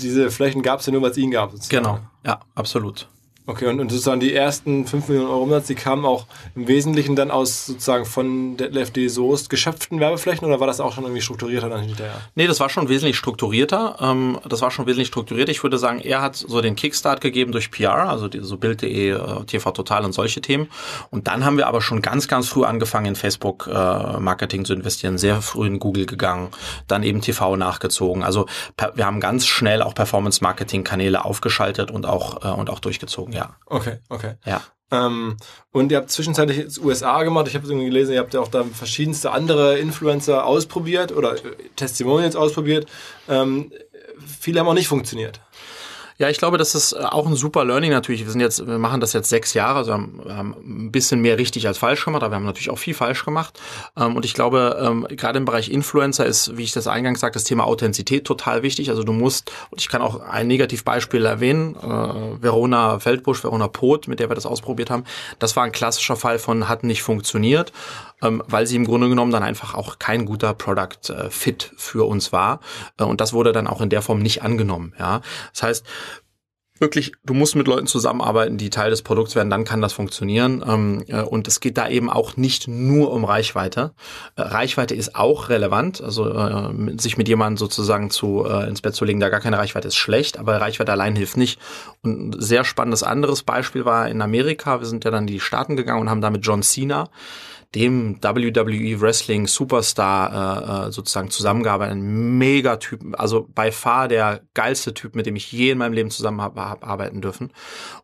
diese Flächen gab es ja nur, weil es ihn gab. sozusagen. Genau, ja, absolut. Okay, und, und sozusagen die ersten 5 Millionen Euro Umsatz, die kamen auch im Wesentlichen dann aus sozusagen von Detlef D. Soest geschöpften Werbeflächen oder war das auch schon irgendwie strukturierter dann hinterher? Nee, das war schon wesentlich strukturierter. Ähm, das war schon wesentlich strukturierter. Ich würde sagen, er hat so den Kickstart gegeben durch PR, also die, so Bild.de, äh, TV Total und solche Themen. Und dann haben wir aber schon ganz, ganz früh angefangen, in Facebook äh, Marketing zu investieren, sehr früh in Google gegangen, dann eben TV nachgezogen. Also wir haben ganz schnell auch Performance Marketing Kanäle aufgeschaltet und auch äh, und auch durchgezogen. Ja, Okay, okay. ja. Ähm, und ihr habt zwischenzeitlich jetzt USA gemacht. Ich habe irgendwie gelesen, ihr habt ja auch da verschiedenste andere Influencer ausprobiert oder äh, Testimonials ausprobiert. Ähm, viele haben auch nicht funktioniert. Ja, ich glaube, das ist äh, auch ein super Learning natürlich. Wir sind jetzt, wir machen das jetzt sechs Jahre, also haben, haben ein bisschen mehr richtig als falsch gemacht, aber wir haben natürlich auch viel falsch gemacht. Ähm, Und ich glaube, ähm, gerade im Bereich Influencer ist, wie ich das eingangs sagte, das Thema Authentizität total wichtig. Also du musst, und ich kann auch ein Negativbeispiel erwähnen, äh, Verona Feldbusch, Verona Poth, mit der wir das ausprobiert haben. Das war ein klassischer Fall von hat nicht funktioniert, ähm, weil sie im Grunde genommen dann einfach auch kein guter Product äh, Fit für uns war. Äh, Und das wurde dann auch in der Form nicht angenommen. Ja, das heißt, wirklich, du musst mit Leuten zusammenarbeiten, die Teil des Produkts werden, dann kann das funktionieren. Ähm, äh, und es geht da eben auch nicht nur um Reichweite. Äh, Reichweite ist auch relevant, also äh, sich mit jemandem sozusagen zu ins Bett zu legen, da gar keine Reichweite ist schlecht, aber Reichweite allein hilft nicht. Und ein sehr spannendes anderes Beispiel war in Amerika. Wir sind ja dann in die Staaten gegangen und haben da mit John Cena dem WWE Wrestling Superstar äh, äh, sozusagen zusammengearbeitet. Ein Megatyp, also bei far der geilste Typ, mit dem ich je in meinem Leben zusammen habe hab arbeiten dürfen.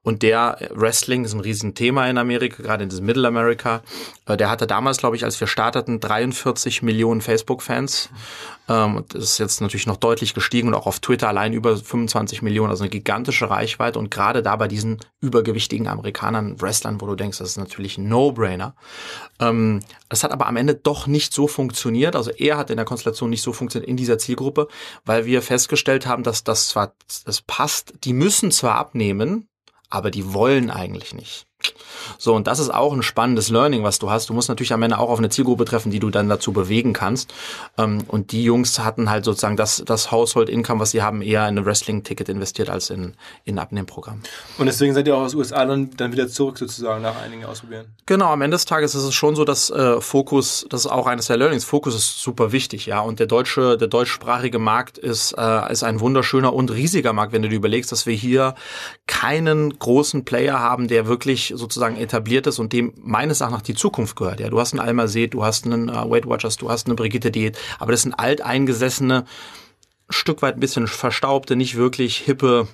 Und der Wrestling ist ein Riesenthema in Amerika, gerade in diesem Middle America. Äh, der hatte damals, glaube ich, als wir starteten, 43 Millionen Facebook-Fans. Ähm, das ist jetzt natürlich noch deutlich gestiegen und auch auf Twitter allein über 25 Millionen, also eine gigantische Reichweite. Und gerade da bei diesen übergewichtigen Amerikanern, Wrestlern, wo du denkst, das ist natürlich ein No-Brainer. Ähm, es hat aber am Ende doch nicht so funktioniert. Also er hat in der Konstellation nicht so funktioniert in dieser Zielgruppe, weil wir festgestellt haben, dass das zwar, das passt, die müssen zwar abnehmen, aber die wollen eigentlich nicht. So, und das ist auch ein spannendes Learning, was du hast. Du musst natürlich am Ende auch auf eine Zielgruppe treffen, die du dann dazu bewegen kannst. Ähm, Und die Jungs hatten halt sozusagen das, das Household Income, was sie haben, eher in ein Wrestling-Ticket investiert als in, in ein Abnehmprogramm. Und deswegen seid ihr auch aus USA dann, dann wieder zurück sozusagen nach einigen Ausprobieren. Genau, am Ende des Tages ist es schon so, dass äh, Fokus, das ist auch eines der Learnings, Fokus ist super wichtig, ja. Und der deutsche, der deutschsprachige Markt ist, äh, ist ein wunderschöner und riesiger Markt, wenn du dir überlegst, dass wir hier keinen großen Player haben, der wirklich sozusagen etabliert ist und dem meines Erachtens die Zukunft gehört. Ja, du hast einen Alma Seed, du hast einen äh, Weight Watchers, du hast eine Brigitte Diät, aber das sind alteingesessene, Stück weit ein bisschen verstaubte, nicht wirklich hippe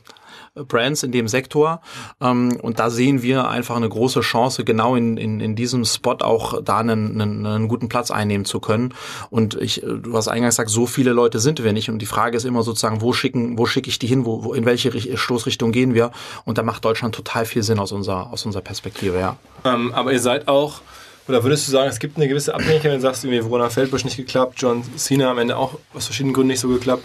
Brands in dem Sektor. Ähm, und da sehen wir einfach eine große Chance, genau in, in, in diesem Spot auch da einen, einen, einen guten Platz einnehmen zu können. Und ich, du hast eingangs gesagt, so viele Leute sind wir nicht. Und die Frage ist immer sozusagen, wo schicken, wo schicke ich die hin, wo, wo in welche Stoßrichtung gehen wir? Und da macht Deutschland total viel Sinn aus unserer, aus unserer Perspektive, ja. Ähm, aber ihr seid auch oder würdest du sagen, es gibt eine gewisse Abhängigkeit, wenn du sagst, irgendwie Verona Feldbusch nicht geklappt, John Cena am Ende auch aus verschiedenen Gründen nicht so geklappt.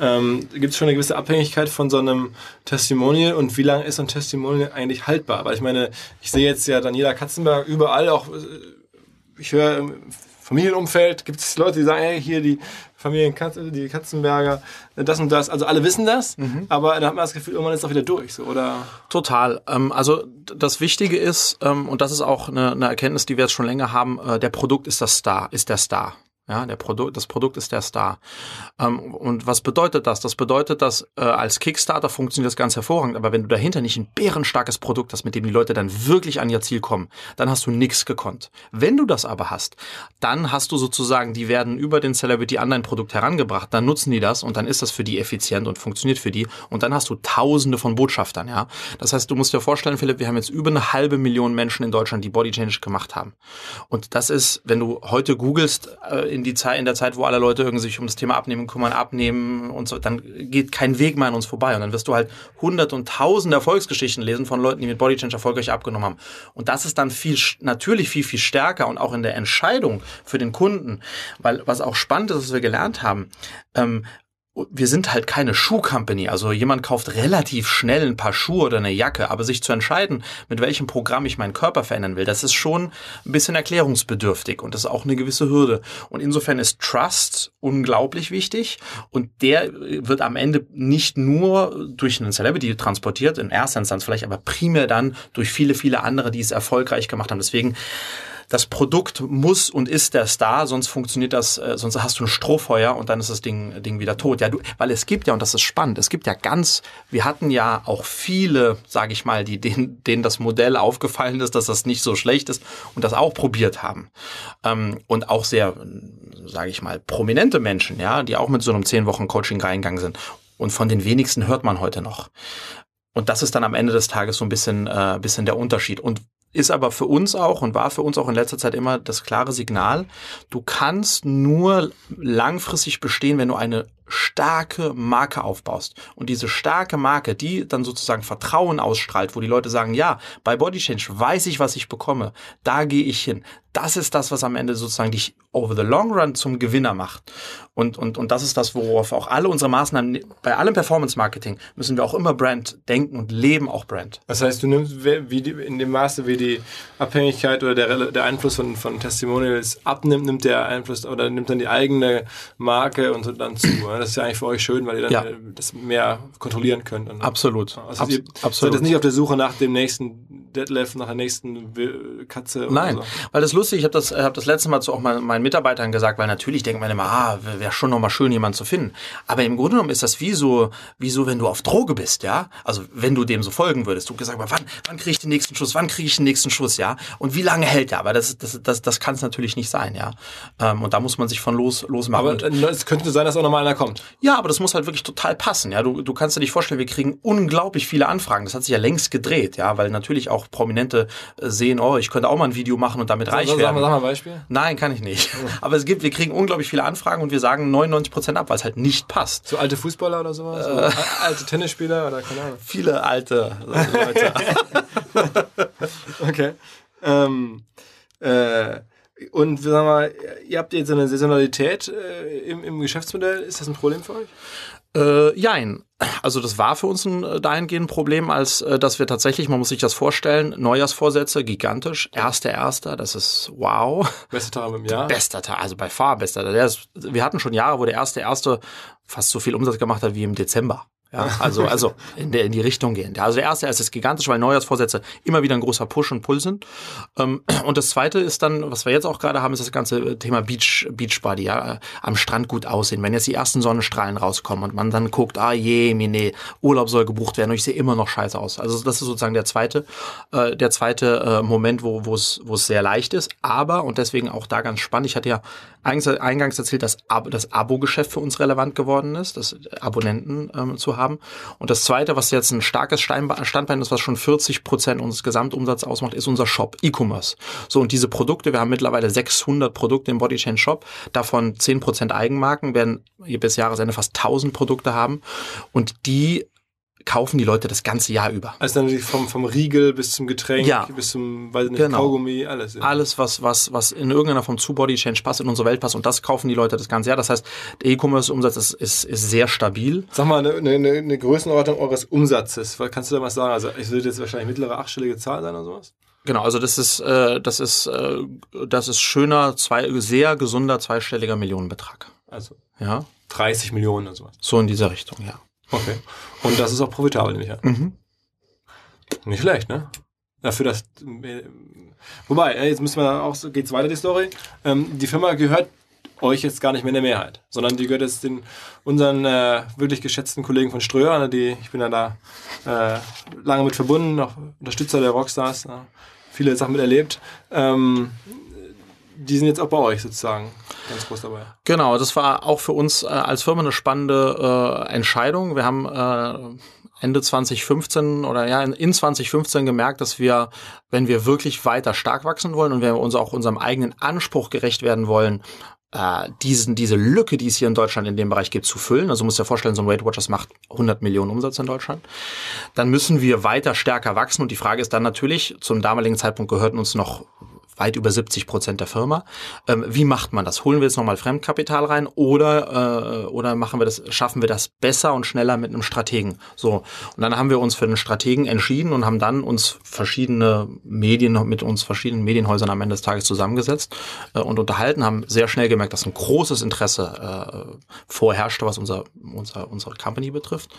Ähm, gibt es schon eine gewisse Abhängigkeit von so einem Testimonial und wie lange ist so ein Testimonial eigentlich haltbar? Weil ich meine, ich sehe jetzt ja Daniela Katzenberg überall, auch äh, ich höre im Familienumfeld, gibt es Leute, die sagen, hey, hier die Familien die Katzenberger, das und das. Also alle wissen das, mhm. aber da hat man das Gefühl, irgendwann ist es auch wieder durch, so, oder? Total. Ähm, also das Wichtige ist, ähm, und das ist auch eine, eine Erkenntnis, die wir jetzt schon länger haben, äh, der Produkt ist das Star, ist der Star. Ja, der Produkt, das Produkt ist der Star. Ähm, und was bedeutet das? Das bedeutet, dass äh, als Kickstarter funktioniert das ganz hervorragend, aber wenn du dahinter nicht ein bärenstarkes Produkt hast, mit dem die Leute dann wirklich an ihr Ziel kommen, dann hast du nichts gekonnt. Wenn du das aber hast, dann hast du sozusagen, die werden über den Celebrity dein Produkt herangebracht, dann nutzen die das und dann ist das für die effizient und funktioniert für die und dann hast du tausende von Botschaftern, ja. Das heißt, du musst dir vorstellen, Philipp, wir haben jetzt über eine halbe Million Menschen in Deutschland, die Body Change gemacht haben. Und das ist, wenn du heute googelst, äh, in die Zeit, in der Zeit, wo alle Leute irgendwie sich um das Thema Abnehmen kümmern, abnehmen und so, dann geht kein Weg mehr an uns vorbei. Und dann wirst du halt hundert und tausend Erfolgsgeschichten lesen von Leuten, die mit Body Change erfolgreich abgenommen haben. Und das ist dann viel, natürlich viel, viel stärker und auch in der Entscheidung für den Kunden. Weil was auch spannend ist, was wir gelernt haben, ähm, wir sind halt keine Schuhcompany. Also jemand kauft relativ schnell ein paar Schuhe oder eine Jacke, aber sich zu entscheiden, mit welchem Programm ich meinen Körper verändern will, das ist schon ein bisschen erklärungsbedürftig und das ist auch eine gewisse Hürde. Und insofern ist Trust unglaublich wichtig und der wird am Ende nicht nur durch einen Celebrity transportiert, in erster Instanz vielleicht, aber primär dann durch viele, viele andere, die es erfolgreich gemacht haben. Deswegen das Produkt muss und ist der Star, sonst funktioniert das, äh, sonst hast du ein Strohfeuer und dann ist das Ding, Ding wieder tot. Ja, du, weil es gibt ja, und das ist spannend, es gibt ja ganz, wir hatten ja auch viele, sage ich mal, die, denen, denen das Modell aufgefallen ist, dass das nicht so schlecht ist und das auch probiert haben. Ähm, und auch sehr, sage ich mal, prominente Menschen, ja, die auch mit so einem zehn Wochen Coaching reingegangen sind. Und von den wenigsten hört man heute noch. Und das ist dann am Ende des Tages so ein bisschen, äh, bisschen der Unterschied. Und ist aber für uns auch und war für uns auch in letzter Zeit immer das klare Signal, du kannst nur langfristig bestehen, wenn du eine starke Marke aufbaust. Und diese starke Marke, die dann sozusagen Vertrauen ausstrahlt, wo die Leute sagen, ja, bei Body Change weiß ich, was ich bekomme, da gehe ich hin. Das ist das, was am Ende sozusagen dich over the long run zum Gewinner macht. Und, und, und das ist das, worauf auch alle unsere Maßnahmen, bei allem Performance Marketing müssen wir auch immer Brand denken und leben auch Brand. Das heißt, du nimmst wie die, in dem Maße, wie die Abhängigkeit oder der, der Einfluss von, von Testimonials abnimmt, nimmt der Einfluss oder nimmt dann die eigene Marke und so dann zu. Das ist ja eigentlich für euch schön, weil ihr dann ja. das mehr kontrollieren könnt. Und, absolut. Also Abs ihr absolut. seid jetzt nicht auf der Suche nach dem nächsten Deadlift, nach der nächsten Katze. Nein, so. weil das lustig, ich habe das, hab das letzte Mal zu auch mal meinen Mitarbeitern gesagt, weil natürlich denkt man immer, ah, wäre schon nochmal schön, jemanden zu finden. Aber im Grunde genommen ist das wie so, wie so, wenn du auf Droge bist, ja. Also wenn du dem so folgen würdest. Du gesagt, wann, wann kriege ich den nächsten Schuss? Wann kriege ich den nächsten Schuss, ja? Und wie lange hält der? Aber das, das, das, das kann es natürlich nicht sein, ja. Ähm, und da muss man sich von los, los machen. Aber äh, es könnte sein, dass auch nochmal einer kommt. Ja, aber das muss halt wirklich total passen, ja. Du, du kannst dir nicht vorstellen, wir kriegen unglaublich viele Anfragen. Das hat sich ja längst gedreht, ja, weil natürlich auch Prominente äh, sehen, oh, ich könnte auch mal ein Video machen und damit reich sag, werden. Sag mal, sag mal ein Beispiel. Nein, kann ich nicht. Aber es gibt, wir kriegen unglaublich viele Anfragen und wir sagen 99 Prozent ab, weil es halt nicht passt. So alte Fußballer oder sowas? Äh, alte Tennisspieler oder keine Ahnung. Viele alte Leute. okay. Ähm, äh, und sag mal, ihr habt jetzt eine Saisonalität äh, im, im Geschäftsmodell. Ist das ein Problem für euch? Äh, jein. Also das war für uns ein äh, dahingehend Problem, als äh, dass wir tatsächlich, man muss sich das vorstellen, Neujahrsvorsätze, gigantisch. Erster, erster, das ist wow. Bester Tag im Jahr. Bester Tag, also bei far bester. Der ist, wir hatten schon Jahre, wo der erste, erste fast so viel Umsatz gemacht hat wie im Dezember. Ja, also, also in, der, in die Richtung gehen. Also der erste ist gigantisch, weil Neujahrsvorsätze immer wieder ein großer Push und Pull sind. Ähm, und das zweite ist dann, was wir jetzt auch gerade haben, ist das ganze Thema Beach, Beachbody, ja, am Strand gut aussehen. Wenn jetzt die ersten Sonnenstrahlen rauskommen und man dann guckt, ah je, mine, Urlaub soll gebucht werden und ich sehe immer noch scheiße aus. Also das ist sozusagen der zweite, äh, der zweite äh, Moment, wo wo es wo es sehr leicht ist. Aber, und deswegen auch da ganz spannend, ich hatte ja eingangs, erzählt, dass Ab das Abo-Geschäft für uns relevant geworden ist, das Abonnenten ähm, zu haben. Und das Zweite, was jetzt ein starkes Standbein ist, was schon 40 Prozent unseres Gesamtumsatzes ausmacht, ist unser Shop, E-Commerce. So, und diese Produkte, wir haben mittlerweile 600 Produkte im Bodychain Shop, davon 10 Prozent Eigenmarken, werden bis Jahresende fast 1000 Produkte haben. Und die kaufen die Leute das ganze Jahr über. Also dann vom, vom Riegel bis zum Getränk, ja. bis zum, weiß nicht, Genau. Kaugummi, alles. Ja. Alles, was, was, was in irgendeiner Form zu Body Change passt, in unsere Welt passt und das kaufen die Leute das ganze Jahr. Das heißt, der E-Commerce-Umsatz ist, ist, ist sehr stabil. Sag mal, eine, eine, eine Größenordnung eures Umsatzes. Was kannst du da was sagen? Also, es wird jetzt wahrscheinlich mittlere achtstellige Zahl sein oder sowas? Genau, also das ist, äh, das ist, äh, das ist schöner, zwei, sehr gesunder zweistelliger Millionenbetrag. Also Ja, 30 Millionen oder sowas. so in dieser Richtung, ja. Okay. Und das ist auch profitabel, nehme ich an. Mhm. Nicht schlecht, ne? Dafür, dass. äh, Wobei, äh, jetzt müssen wir auch, so geht's weiter, die Story. Ähm, die Firma gehört euch jetzt gar nicht mehr in der Mehrheit, sondern die gehört jetzt den unseren äh, wirklich geschätzten Kollegen von Ströer, ne, die, ich bin ja da äh, lange mit verbunden, auch Unterstützer der Rockstars, äh, viele Sachen miterlebt. Ähm, die sind jetzt auch bei euch sozusagen ganz groß dabei. Genau, das war auch für uns äh, als Firma eine spannende äh, Entscheidung. Wir haben äh, Ende 2015 oder ja in, in 2015 gemerkt, dass wir, wenn wir wirklich weiter stark wachsen wollen und wenn wir uns auch unserem eigenen Anspruch gerecht werden wollen, äh, diesen, diese Lücke, die es hier in Deutschland in dem Bereich gibt, zu füllen. Also musst dir vorstellen, so ein Weight Watchers macht 100 Millionen Umsatz in Deutschland. Dann müssen wir weiter stärker wachsen und die Frage ist dann natürlich, zum damaligen Zeitpunkt gehörten uns noch weit über 70 Prozent der Firma. Ähm, wie macht man das? Holen wir jetzt nochmal Fremdkapital rein oder, äh, oder machen wir das, schaffen wir das besser und schneller mit einem Strategen? So. Und dann haben wir uns für einen Strategen entschieden und haben dann uns verschiedene Medien, mit uns verschiedenen Medienhäusern am Ende des Tages zusammengesetzt äh, und unterhalten, haben sehr schnell gemerkt, dass ein großes Interesse äh, vorherrschte, was unser, unser, unsere Company betrifft.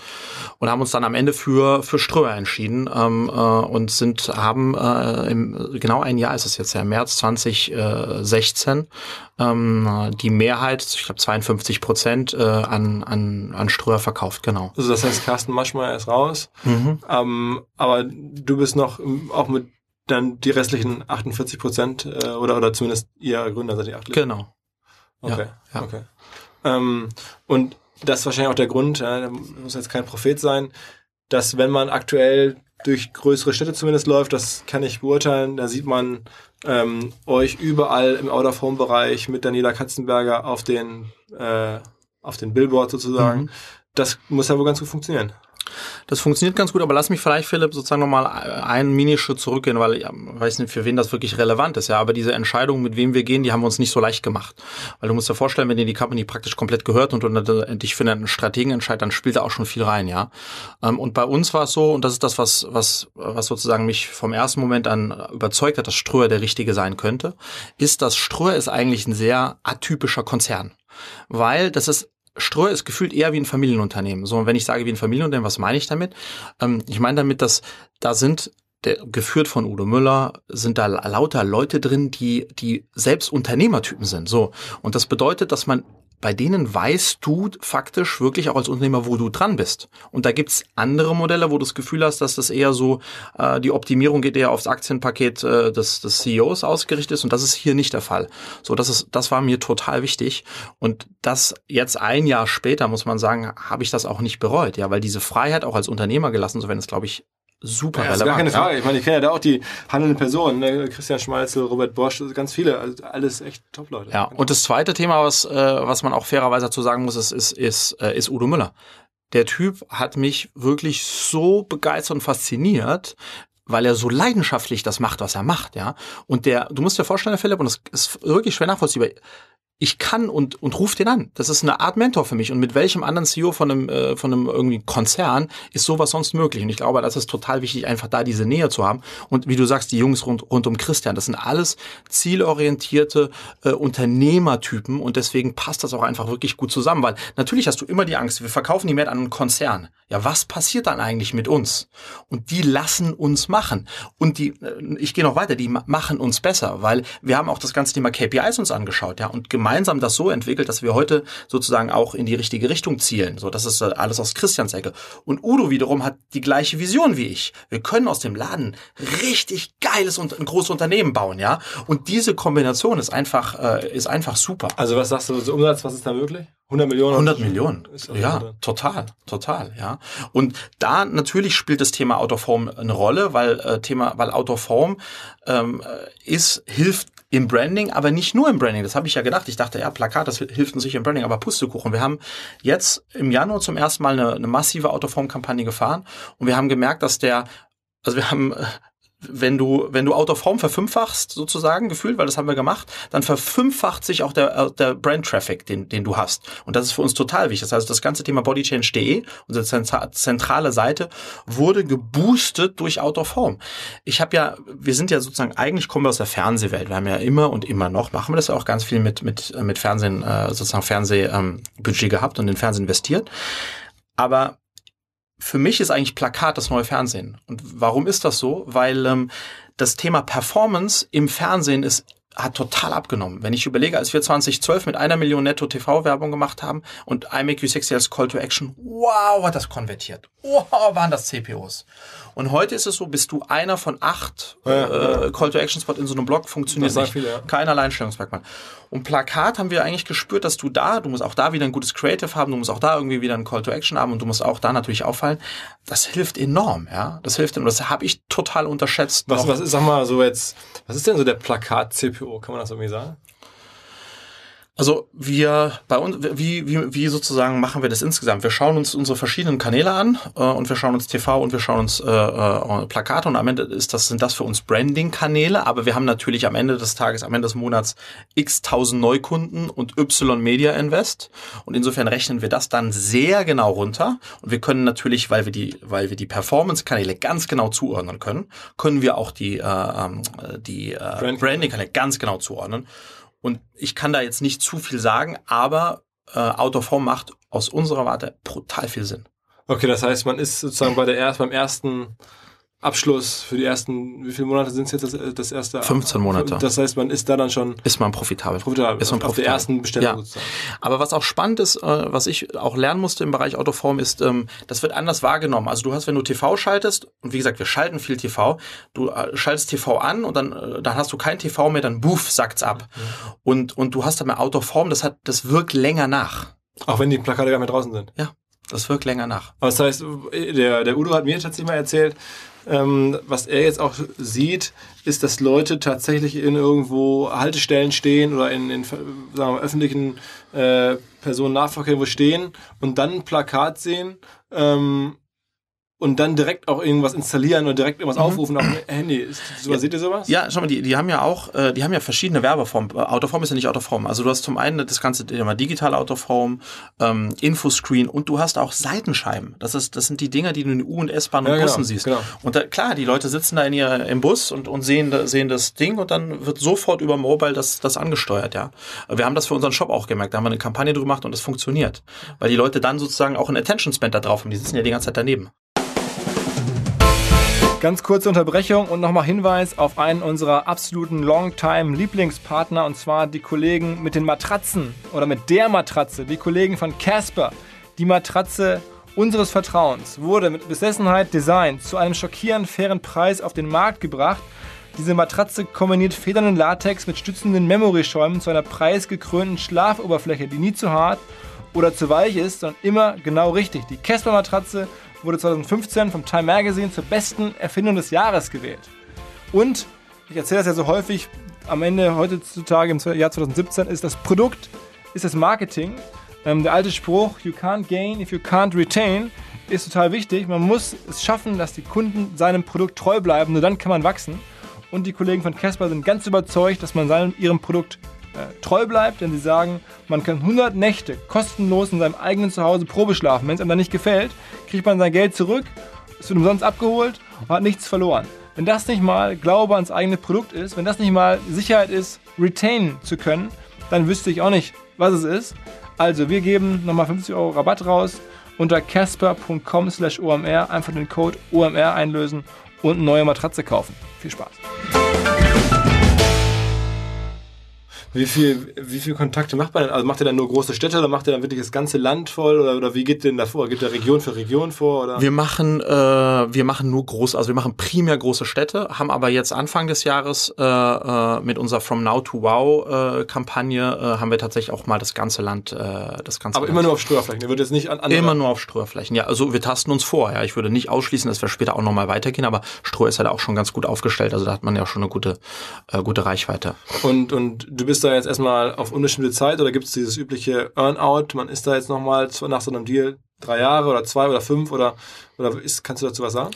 Und haben uns dann am Ende für, für Ströer entschieden ähm, äh, und sind, haben äh, im, genau ein Jahr ist es jetzt ja, im März 2016 ähm, die Mehrheit, ich glaube 52 Prozent, äh, an, an, an Ströer verkauft, genau. Also das heißt, Carsten Maschmeyer ist raus, Mhm. ähm, aber du bist noch ähm, auch mit dann die restlichen 48 Prozent äh, oder oder zumindest ihr Gründer seid ihr 8 Genau. Okay, ja. okay. Ähm, und das ist wahrscheinlich auch der Grund, ja, da muss jetzt kein Prophet sein, dass wenn man aktuell durch größere Städte zumindest läuft, das kann ich beurteilen, da sieht man ähm, euch überall im Out-of-Home-Bereich mit Daniela Katzenberger auf den, äh, auf den Billboard sozusagen. Mhm. Das muss ja wohl ganz gut funktionieren. Das funktioniert ganz gut, aber lass mich vielleicht, Philipp, sozusagen nochmal einen Minischritt zurückgehen, weil ich weiß nicht, für wen das wirklich relevant ist. Ja, aber diese Entscheidung, mit wem wir gehen, die haben wir uns nicht so leicht gemacht. Weil du musst dir vorstellen, wenn dir die Company praktisch komplett gehört und du dich für einen Strategen entscheidest, dann spielt da auch schon viel rein, ja. Ähm, Und bei uns war es so, und das ist das, was, was, was sozusagen mich vom ersten Moment an überzeugt hat, dass Ströer der richtige sein könnte, ist, dass Ströer ist eigentlich ein sehr atypischer Konzern. Weil das ist Ströer ist gefühlt eher wie ein Familienunternehmen. So, und wenn ich sage wie ein Familienunternehmen, was meine ich damit? Ähm, ich meine damit, dass da sind der, geführt von Udo Müller, sind da lauter Leute drin, die, die selbst Unternehmertypen sind. So. Und das bedeutet, dass man bei denen weißt du faktisch wirklich auch als Unternehmer, wo du dran bist. Und da gibt's andere Modelle, wo du das Gefühl hast, dass das eher so, äh, die Optimierung geht eher aufs Aktienpaket äh, des, des CEOs ausgerichtet ist und das ist hier nicht der Fall. So, das ist, das war mir total wichtig. Und das jetzt ein Jahr später, muss man sagen, habe ich das auch nicht bereut, ja, weil diese Freiheit auch als Unternehmer gelassen zu werden, ist, glaube ich, super Ja, das ist relevant. gar keine. Frage. Ich meine, ich kenne ja da auch die handelnden Personen, ne? Christian Schmalzel, Robert Bosch, also ganz viele, also alles echt Top-Leute. Ja, und das zweite Thema, was, äh, was man auch fairerweise dazu sagen muss, ist, ist, ist, äh, ist Udo Müller. Der Typ hat mich wirklich so begeistert und fasziniert, weil er so leidenschaftlich das macht, was er macht, ja. Und der, du musst dir vorstellen, Herr Philipp, und das ist wirklich schwer nachvollziehbar, ich kann und, und ruf den an. Das ist eine Art Mentor für mich. Und mit welchem anderen CEO von einem, äh, von einem irgendwie Konzern ist sowas sonst möglich? Und ich glaube, das ist total wichtig, einfach da diese Nähe zu haben. Und wie du sagst, die Jungs rund, rund um Christian, das sind alles zielorientierte äh, Unternehmertypen und deswegen passt das auch einfach wirklich gut zusammen, weil natürlich hast du immer die Angst, wir verkaufen die mehr an einen Konzern. Ja, was passiert dann eigentlich mit uns? Und die lassen uns machen. Und die, äh, ich gehe noch weiter, die ma- machen uns besser, weil wir haben auch das ganze Thema KPIs uns angeschaut, ja, und gemeinsam gemeinsam das so entwickelt, dass wir heute sozusagen auch in die richtige Richtung zielen. So, das ist äh, alles aus Christians Ecke. Und Udo wiederum hat die gleiche Vision wie ich. Wir können aus dem Laden richtig geiles und ein großes Unternehmen bauen, ja. Und diese Kombination ist einfach, äh, ist einfach super. Also was sagst du, so Umsatz, was ist da möglich? 100 Millionen? 100 Millionen. Ja, total, total, ja. Und da natürlich spielt das Thema Out of Home eine Rolle, weil äh, Thema, weil Out of Home ähm, ist, hilft im Branding, aber nicht nur im Branding. Das habe ich ja gedacht. Ich dachte, ja, Plakat, das hilft uns sicher im Branding, aber Pustekuchen. Wir haben jetzt im Januar zum ersten Mal eine, eine massive Out of Home Kampagne gefahren und wir haben gemerkt, dass der also wir haben äh, wenn du, wenn du Out of Home verfünffachst, sozusagen, gefühlt, weil das haben wir gemacht, dann verfünffacht sich auch der, äh, der Brand Traffic, den, den du hast. Und das ist für uns total wichtig. Das heißt, das ganze Thema bodychange.de, unsere zentrale Seite, wurde geboostet durch Out of Home. Ich habe ja, wir sind ja sozusagen, eigentlich kommen wir aus der Fernsehwelt. Wir haben ja immer und immer noch, machen wir das ja auch ganz viel mit, mit, mit Fernsehen, äh, sozusagen Fernsehbudget ähm, gehabt und in Fernsehen investiert. Aber für mich ist eigentlich Plakat das neue Fernsehen. Und warum ist das so? Weil ähm, das Thema Performance im Fernsehen ist hat total abgenommen. Wenn ich überlege, als wir 2012 mit einer Million Netto TV-Werbung gemacht haben und I Make You Sexy als Call to Action, wow, hat das konvertiert. Wow, waren das CPOs. Und heute ist es so, bist du einer von acht ja, äh, ja. Call to Action Spot in so einem Blog, funktioniert nicht. Viel, ja. Kein Alleinstellungsmerkmal. Und Plakat haben wir eigentlich gespürt, dass du da, du musst auch da wieder ein gutes Creative haben, du musst auch da irgendwie wieder ein Call to Action haben und du musst auch da natürlich auffallen. Das hilft enorm, ja. Das hilft, und das habe ich total unterschätzt. Was, was ist, sag mal, so jetzt, was ist denn so der Plakat-CPO? Kann man das irgendwie sagen? Also wir bei uns, wie, wie, wie sozusagen machen wir das insgesamt? Wir schauen uns unsere verschiedenen Kanäle an äh, und wir schauen uns TV und wir schauen uns äh, äh, Plakate. Und am Ende ist das, sind das für uns Branding-Kanäle, aber wir haben natürlich am Ende des Tages, am Ende des Monats x tausend Neukunden und Y Media Invest. Und insofern rechnen wir das dann sehr genau runter. Und wir können natürlich, weil wir die, weil wir die Performance-Kanäle ganz genau zuordnen können, können wir auch die, äh, ähm, die äh, Branding-Kanäle ganz genau zuordnen. Und ich kann da jetzt nicht zu viel sagen, aber äh, Out of Home macht aus unserer Warte brutal viel Sinn. Okay, das heißt, man ist sozusagen bei der erst, beim ersten Abschluss für die ersten, wie viele Monate sind es jetzt das, das erste? 15 Monate. Das heißt, man ist da dann schon. Ist man profitabel. Profitabel. Ist man profitabel. Auf der ersten Bestellung ja. sozusagen. Aber was auch spannend ist, äh, was ich auch lernen musste im Bereich Autoform ist, ähm, das wird anders wahrgenommen. Also du hast, wenn du TV schaltest, und wie gesagt, wir schalten viel TV, du äh, schaltest TV an und dann, äh, dann hast du kein TV mehr, dann buff, sagt's ab. Mhm. Und, und du hast dann mehr Autoform, das hat, das wirkt länger nach. Auch wenn die Plakate gar nicht mehr draußen sind. Ja. Das wirkt länger nach. Aber das heißt, der, der Udo hat mir tatsächlich mal erzählt, ähm, was er jetzt auch sieht, ist, dass Leute tatsächlich in irgendwo Haltestellen stehen oder in, in wir, öffentlichen äh, Personennahverkehr wo stehen und dann ein Plakat sehen ähm, und dann direkt auch irgendwas installieren oder direkt irgendwas mhm. aufrufen auf dem Handy. Ist, so, ja. Seht ihr sowas? Ja, schau mal, die, die haben ja auch, äh, die haben ja verschiedene Werbeformen. Autoform ist ja nicht Autoform. Also du hast zum einen das ganze Thema digital Autoform, ähm, Infoscreen und du hast auch Seitenscheiben. Das ist, das sind die Dinger, die du in U- und S-Bahn und ja, Bussen genau, siehst. Genau. Und da, klar, die Leute sitzen da in ihr, im Bus und, und sehen, sehen das Ding und dann wird sofort über Mobile das, das angesteuert, ja. Wir haben das für unseren Shop auch gemerkt. Da haben wir eine Kampagne drüber gemacht und es funktioniert. Weil die Leute dann sozusagen auch ein Attention Spend da drauf haben. Die sitzen ja die ganze Zeit daneben. Ganz kurze Unterbrechung und nochmal Hinweis auf einen unserer absoluten Longtime-Lieblingspartner und zwar die Kollegen mit den Matratzen oder mit der Matratze, die Kollegen von Casper. Die Matratze unseres Vertrauens wurde mit Besessenheit designt, zu einem schockierend fairen Preis auf den Markt gebracht. Diese Matratze kombiniert federnden Latex mit stützenden Memory-Schäumen zu einer preisgekrönten Schlafoberfläche, die nie zu hart oder zu weich ist, sondern immer genau richtig. Die Casper-Matratze wurde 2015 vom Time Magazine zur besten Erfindung des Jahres gewählt. Und, ich erzähle das ja so häufig, am Ende heutzutage im Jahr 2017 ist das Produkt, ist das Marketing. Ähm, der alte Spruch, you can't gain if you can't retain, ist total wichtig. Man muss es schaffen, dass die Kunden seinem Produkt treu bleiben, nur dann kann man wachsen. Und die Kollegen von Casper sind ganz überzeugt, dass man seinem, ihrem Produkt äh, treu bleibt, denn sie sagen, man kann 100 Nächte kostenlos in seinem eigenen Zuhause Probe schlafen. Wenn es einem dann nicht gefällt, kriegt man sein Geld zurück, es wird umsonst abgeholt und hat nichts verloren. Wenn das nicht mal Glaube ans eigene Produkt ist, wenn das nicht mal Sicherheit ist, retain zu können, dann wüsste ich auch nicht, was es ist. Also, wir geben nochmal 50 Euro Rabatt raus unter casper.com slash omr. Einfach den Code OMR einlösen und eine neue Matratze kaufen. Viel Spaß! Wie viel, wie viel Kontakte macht man denn? Also macht ihr dann nur große Städte oder macht ihr dann wirklich das ganze Land voll oder, oder wie geht denn da vor? Gibt ihr Region für Region vor? Oder? Wir machen, äh, wir machen nur groß, also wir machen primär große Städte, haben aber jetzt Anfang des Jahres äh, äh, mit unserer From Now to Wow äh, Kampagne äh, haben wir tatsächlich auch mal das ganze Land, äh, das ganze Aber Land. immer nur auf Streuerflächen. Ihr würdet jetzt nicht an andere Immer nur auf Streuerflächen. Ja, also wir tasten uns vor. Ja, ich würde nicht ausschließen, dass wir später auch nochmal weitergehen, aber Streuer ist ja da auch schon ganz gut aufgestellt. Also da hat man ja schon eine gute, äh, gute Reichweite. Und, und du bist da jetzt erstmal auf unbestimmte Zeit oder gibt es dieses übliche Earnout? Man ist da jetzt nochmal nach so einem Deal drei Jahre oder zwei oder fünf oder, oder ist, kannst du dazu was sagen?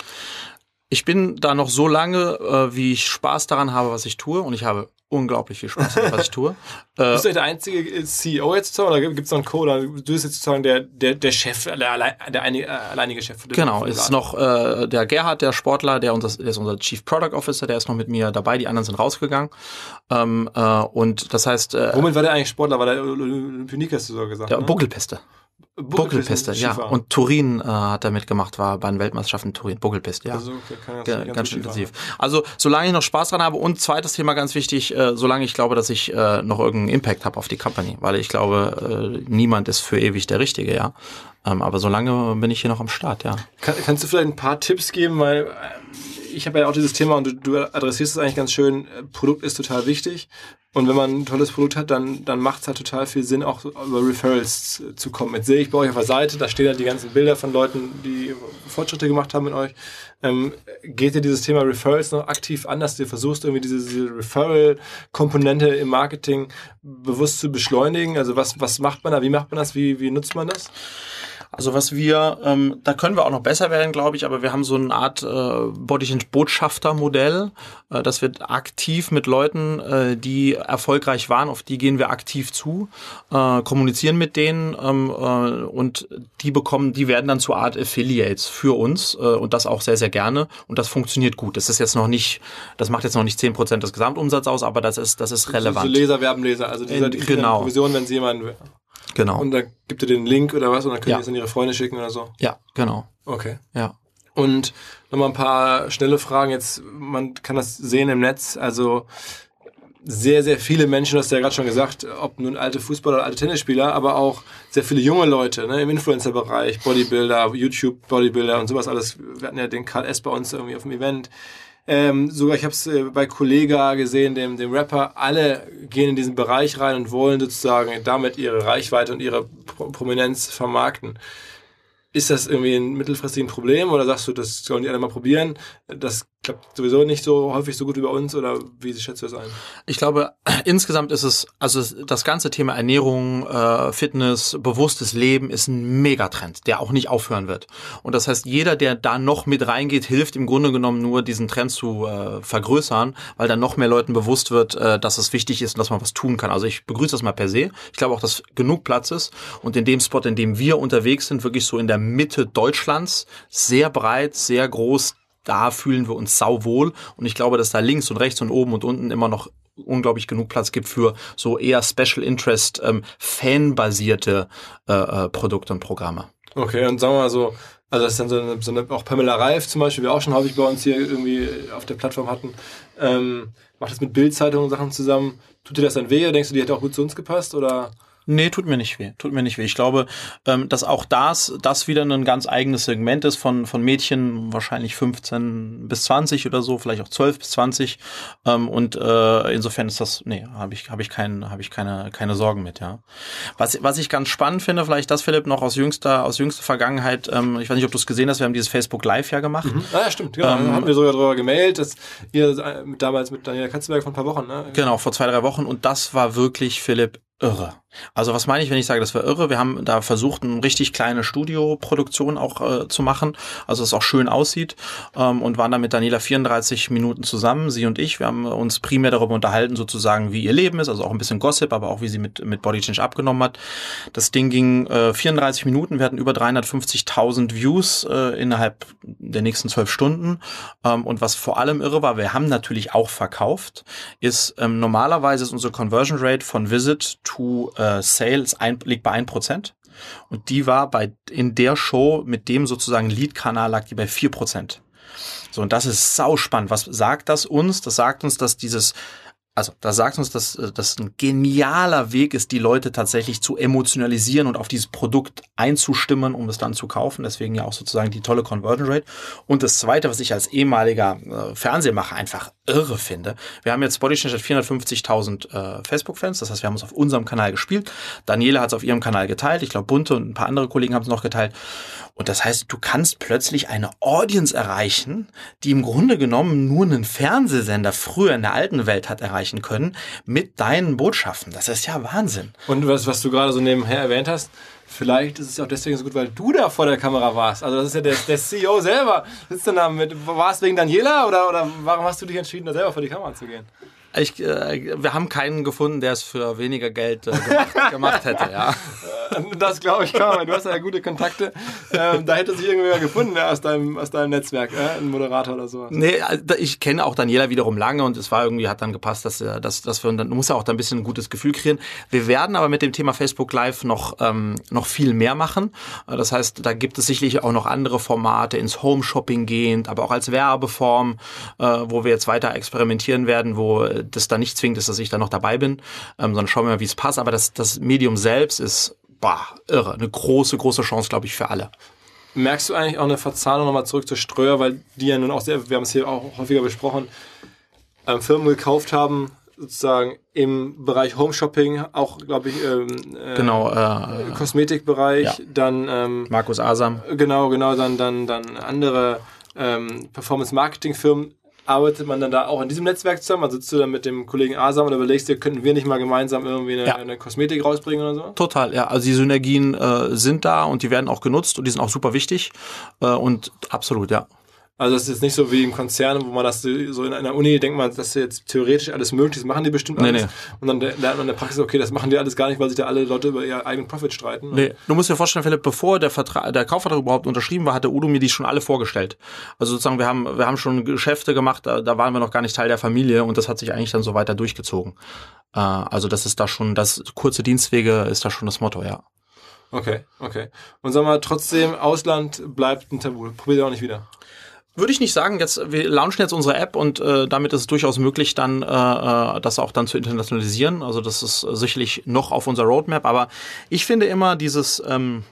Ich bin da noch so lange, äh, wie ich Spaß daran habe, was ich tue. Und ich habe unglaublich viel Spaß daran, was ich tue. Äh, Bist du der einzige CEO jetzt sozusagen, oder gibt es noch einen Co. oder du bist jetzt sozusagen der, der, der Chef, der, allein, der eine, äh, alleinige Chef? Genau, es ist noch äh, der Gerhard, der Sportler, der, unser, der ist unser Chief Product Officer, der ist noch mit mir dabei, die anderen sind rausgegangen. Ähm, äh, und das heißt, äh, Womit war der eigentlich Sportler? War der Olympionik, hast du so gesagt? der ne? Buckelpeste. Buckelpiste, ja. Und Turin äh, hat er mitgemacht, war bei den Weltmeisterschaften in Turin. Buckelpiste, ja. Also, okay, Ge- ganz ganz, gut intensiv. Also solange ich noch Spaß dran habe und zweites Thema ganz wichtig, äh, solange ich glaube, dass ich äh, noch irgendeinen Impact habe auf die Company, weil ich glaube, äh, niemand ist für ewig der Richtige, ja. Ähm, aber solange bin ich hier noch am Start, ja. Kann, kannst du vielleicht ein paar Tipps geben, weil äh, ich habe ja auch dieses Thema und du, du adressierst es eigentlich ganz schön, äh, Produkt ist total wichtig und wenn man ein tolles Produkt hat, dann, dann macht es halt total viel Sinn, auch über Referrals zu- zu kommen. Jetzt sehe ich bei euch auf der Seite, da stehen halt die ganzen Bilder von Leuten, die Fortschritte gemacht haben mit euch. Ähm, geht dir dieses Thema Referrals noch aktiv an, dass du versuchst, irgendwie diese, diese Referral-Komponente im Marketing bewusst zu beschleunigen? Also was, was macht man da, wie macht man das, wie, wie nutzt man das? Also was wir, ähm, da können wir auch noch besser werden, glaube ich, aber wir haben so eine Art äh, Bottichen-Botschafter-Modell, äh, dass wir aktiv mit Leuten, äh, die erfolgreich waren, auf die gehen wir aktiv zu, äh, kommunizieren mit denen ähm, äh, und die bekommen, die werden dann zur Art Affiliates für uns äh, und das auch sehr, sehr gerne und das funktioniert gut. Das ist jetzt noch nicht, das macht jetzt noch nicht 10% des Gesamtumsatzes aus, aber das ist, das ist relevant. So Leser, Werbenleser, also dieser, In- die kriegen genau. Provision, wenn sie jemanden genau. und da gibt ihr den Link oder was und dann können Ja. die es an ihre Freunde schicken oder so. ja, genau. Okay. Ja. Und nochmal ein paar schnelle Fragen jetzt. Man kann das sehen im Netz. Also sehr, sehr viele Menschen, das hast du ja gerade schon gesagt, ob nun alte Fußballer oder alte Tennisspieler, aber auch sehr viele junge Leute ne, im Influencer-Bereich, Bodybuilder, YouTube-Bodybuilder und sowas alles. Wir hatten ja den Karl S. bei uns irgendwie auf dem Event. Ähm, sogar, ich habe es äh, bei Kollega gesehen, dem, dem Rapper, alle gehen in diesen Bereich rein und wollen sozusagen damit ihre Reichweite und ihre Pro Prominenz vermarkten. Ist das irgendwie ein mittelfristiges Problem oder sagst du, das sollen die alle mal probieren? Das klappt sowieso nicht so häufig so gut wie bei uns oder wie schätzt du das ein? Ich glaube, insgesamt ist es, also das ganze Thema Ernährung, äh, Fitness, bewusstes Leben ist ein Megatrend, der auch nicht aufhören wird. Und das heißt, jeder, der da noch mit reingeht, hilft im Grunde genommen nur, diesen Trend zu äh, vergrößern, weil dann noch mehr Leuten bewusst wird, äh, dass es wichtig ist und dass man was tun kann. Also ich begrüße das mal per se. Ich glaube auch, dass genug Platz ist und in dem Spot, in dem wir unterwegs sind, wirklich so in der Mitte Deutschlands, sehr breit, sehr groß, da fühlen wir uns sauwohl. Und ich glaube, dass da links und rechts und oben und unten immer noch unglaublich genug Platz gibt für so eher Special Interest, ähm, fanbasierte äh, äh, Produkte und Programme. Okay, und sagen wir mal so, also das ist dann so eine, so eine auch Pamela Reif zum Beispiel, wir auch schon häufig bei uns hier irgendwie auf der Plattform hatten, ähm, macht das mit Bildzeitungen und Sachen zusammen. Tut dir das dann weh? Denkst du, die hätte auch gut zu uns gepasst? Oder? Nee, tut mir nicht weh. Tut mir nicht weh. Ich glaube, ähm, dass auch das, das wieder ein ganz eigenes Segment ist von, von Mädchen, wahrscheinlich 15 bis 20 oder so, vielleicht auch 12 bis 20. Ähm, und äh, insofern ist das, nee, habe ich, habe ich, kein, hab ich keine, keine Sorgen mit, ja. Was, was ich ganz spannend finde, vielleicht das, Philipp, noch aus jüngster, aus jüngster Vergangenheit, ähm, ich weiß nicht, ob du es gesehen hast, wir haben dieses Facebook Live ja gemacht. Ah ja, stimmt, genau. Ähm, haben wir sogar darüber gemailt, dass ihr äh, damals mit Daniela Katzenberg vor ein paar Wochen, ne? Genau, vor zwei, drei Wochen. Und das war wirklich, Philipp, irre. Also was meine ich, wenn ich sage, das war irre? Wir haben da versucht, eine richtig kleine Studioproduktion auch äh, zu machen, also es auch schön aussieht ähm, und waren dann mit Daniela 34 Minuten zusammen, sie und ich. Wir haben uns primär darüber unterhalten, sozusagen, wie ihr Leben ist, also auch ein bisschen Gossip, aber auch wie sie mit, mit Body Change abgenommen hat. Das Ding ging äh, 34 Minuten, wir hatten über 350.000 Views äh, innerhalb der nächsten zwölf Stunden. Ähm, und was vor allem irre war, wir haben natürlich auch verkauft, ist ähm, normalerweise ist unsere Conversion Rate von Visit to äh, Sales ein, liegt bei 1%. Und die war bei in der Show mit dem sozusagen Lead-Kanal lag die bei 4%. So, und das ist sau spannend. Was sagt das uns? Das sagt uns, dass dieses Also, da sagt uns, dass äh, das ein genialer Weg ist, die Leute tatsächlich zu emotionalisieren und auf dieses Produkt einzustimmen, um es dann zu kaufen. Deswegen ja auch sozusagen die tolle Conversion Rate. Und das Zweite, was ich als ehemaliger äh, Fernsehmacher einfach irre finde, wir haben jetzt hat 450.000 äh, Facebook-Fans, das heißt, wir haben es auf unserem Kanal gespielt. Daniela hat es auf ihrem Kanal geteilt, ich glaube Bunte und ein paar andere Kollegen haben es noch geteilt. Und das heißt, du kannst plötzlich eine Audience erreichen, die im Grunde genommen nur einen Fernsehsender früher in der alten Welt hat erreichen können, mit deinen Botschaften. Das ist ja Wahnsinn. Und was, was du gerade so nebenher erwähnt hast, vielleicht ist es auch deswegen so gut, weil du da vor der Kamera warst. Also das ist ja der, der CEO selber. Sitzt dann da mit, war es wegen Daniela oder, oder warum hast du dich entschieden, da selber vor die Kamera zu gehen? Ich, äh, wir haben keinen gefunden, der es für weniger Geld äh, gemacht, gemacht, hätte, ja. Das glaube ich kaum, weil du hast ja gute Kontakte. Ähm, da hätte sich irgendwer gefunden ja, aus, deinem, aus deinem Netzwerk, äh, ein Moderator oder so. Nee, also, ich kenne auch Daniela wiederum lange und es war irgendwie, hat dann gepasst, dass, dass, dass wir, dann muss ja auch da ein bisschen ein gutes Gefühl kreieren. Wir werden aber mit dem Thema Facebook Live noch, ähm, noch viel mehr machen. Das heißt, da gibt es sicherlich auch noch andere Formate, ins Home Shopping gehend, aber auch als Werbeform, äh, wo wir jetzt weiter experimentieren werden, wo das da nicht zwingend ist, dass ich da noch dabei bin, ähm, sondern schauen wir mal, wie es passt. Aber das, das Medium selbst ist, boah, irre. Eine große, große Chance, glaube ich, für alle. Merkst du eigentlich auch eine Verzahnung nochmal zurück zu Ströer, weil die ja nun auch sehr, wir haben es hier auch häufiger besprochen, ähm, Firmen gekauft haben, sozusagen im Bereich Home Shopping, auch glaube ich ähm, äh, genau äh, Kosmetikbereich, ja. dann ähm, Markus Asam, genau genau dann dann dann andere ähm, Performance Marketing Firmen arbeitet man dann da auch in diesem Netzwerk zusammen? Also sitzt du dann mit dem Kollegen Asam und überlegst dir, könnten wir nicht mal gemeinsam irgendwie eine, ja. eine Kosmetik rausbringen oder so? Total, ja. Also die Synergien äh, sind da und die werden auch genutzt und die sind auch super wichtig. Äh, und absolut, ja. Also das ist jetzt nicht so wie im Konzern, wo man das so in einer Uni denkt man, dass jetzt theoretisch alles möglich ist, machen die bestimmt alles. Nee, nee. Und dann lernt man in der Praxis, okay, das machen die alles gar nicht, weil sich da alle Leute über ihren eigenen Profit streiten. Nee, du musst dir vorstellen, Philipp, bevor der Vertrag, der Kaufvertrag überhaupt unterschrieben war, hatte Udo mir die schon alle vorgestellt. Also sozusagen, wir haben, wir haben schon Geschäfte gemacht, da, da waren wir noch gar nicht Teil der Familie und das hat sich eigentlich dann so weiter durchgezogen. Äh, also das ist da schon, das kurze Dienstwege ist da schon das Motto, ja. Okay, okay. Und sag mal, trotzdem, Ausland bleibt ein Tabu. Probier ihr auch nicht wieder. Würde ich nicht sagen. Jetzt wir launchen jetzt unsere App und äh, damit ist es durchaus möglich, dann äh, äh, das auch dann zu internationalisieren. Also das ist sicherlich noch auf unserer Roadmap. Aber ich finde immer dieses ähm,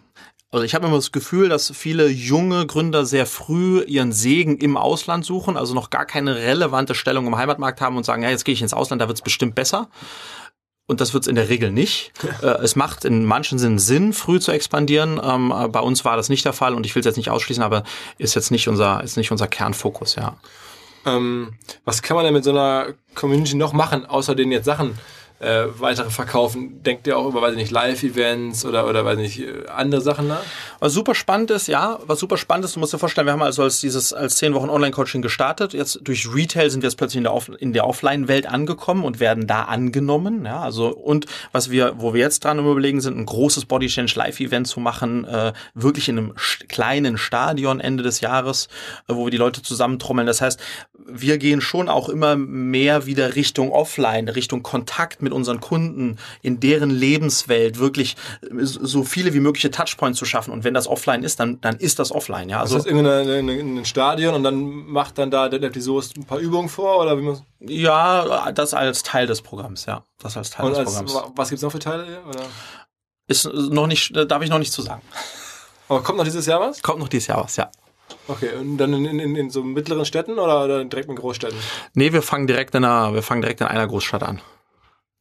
also ich habe immer das Gefühl, dass viele junge Gründer sehr früh ihren Segen im Ausland suchen, also noch gar keine relevante Stellung im Heimatmarkt haben und sagen, ja, jetzt gehe ich ins Ausland, da wird es bestimmt besser und das wird es in der Regel nicht. äh, es macht in manchen Sinnen Sinn, früh zu expandieren. Ähm, bei uns war das nicht der Fall und ich will es jetzt nicht ausschließen, aber ist jetzt nicht unser, ist nicht unser Kernfokus, ja. Ähm, was kann man denn mit so einer Community noch machen, außer den jetzt Sachen äh, weitere verkaufen? Denkt ihr auch über, weiß ich nicht, Live-Events oder, oder, weiß ich nicht, äh, andere Sachen nach? Was super spannend ist, ja, was super spannend ist, du musst dir vorstellen, wir haben also als dieses, als zehn Wochen Online-Coaching gestartet. Jetzt durch Retail sind wir jetzt plötzlich in der, Off der Offline-Welt angekommen und werden da angenommen, ja, also, und was wir, wo wir jetzt dran überlegen sind, ein großes Body Change Live-Event zu machen, äh, wirklich in einem kleinen Stadion Ende des Jahres, äh, wo wir die Leute zusammentrommeln. Das heißt, wir gehen schon auch immer mehr wieder Richtung Offline, Richtung Kontakt mit mit unseren Kunden in deren Lebenswelt wirklich so viele wie mögliche Touchpoints zu schaffen. Und wenn das offline ist, dann, dann ist das offline. Ja, also das ist irgendein ein Stadion und dann macht dann da der Episode ein paar Übungen vor oder wie man Ja, das als Teil des Programms, ja. Das als Teil und des als, Programms. Was gibt's noch für Teile? Oder? Ist noch nicht, darf ich noch nicht zu sagen. Aber kommt noch dieses Jahr was? Kommt noch dieses Jahr was, ja. Okay, und dann in, in, in so mittleren Städten oder, oder direkt in Großstädten? Nee, wir fangen direkt in einer, wir fangen direkt in einer Großstadt an.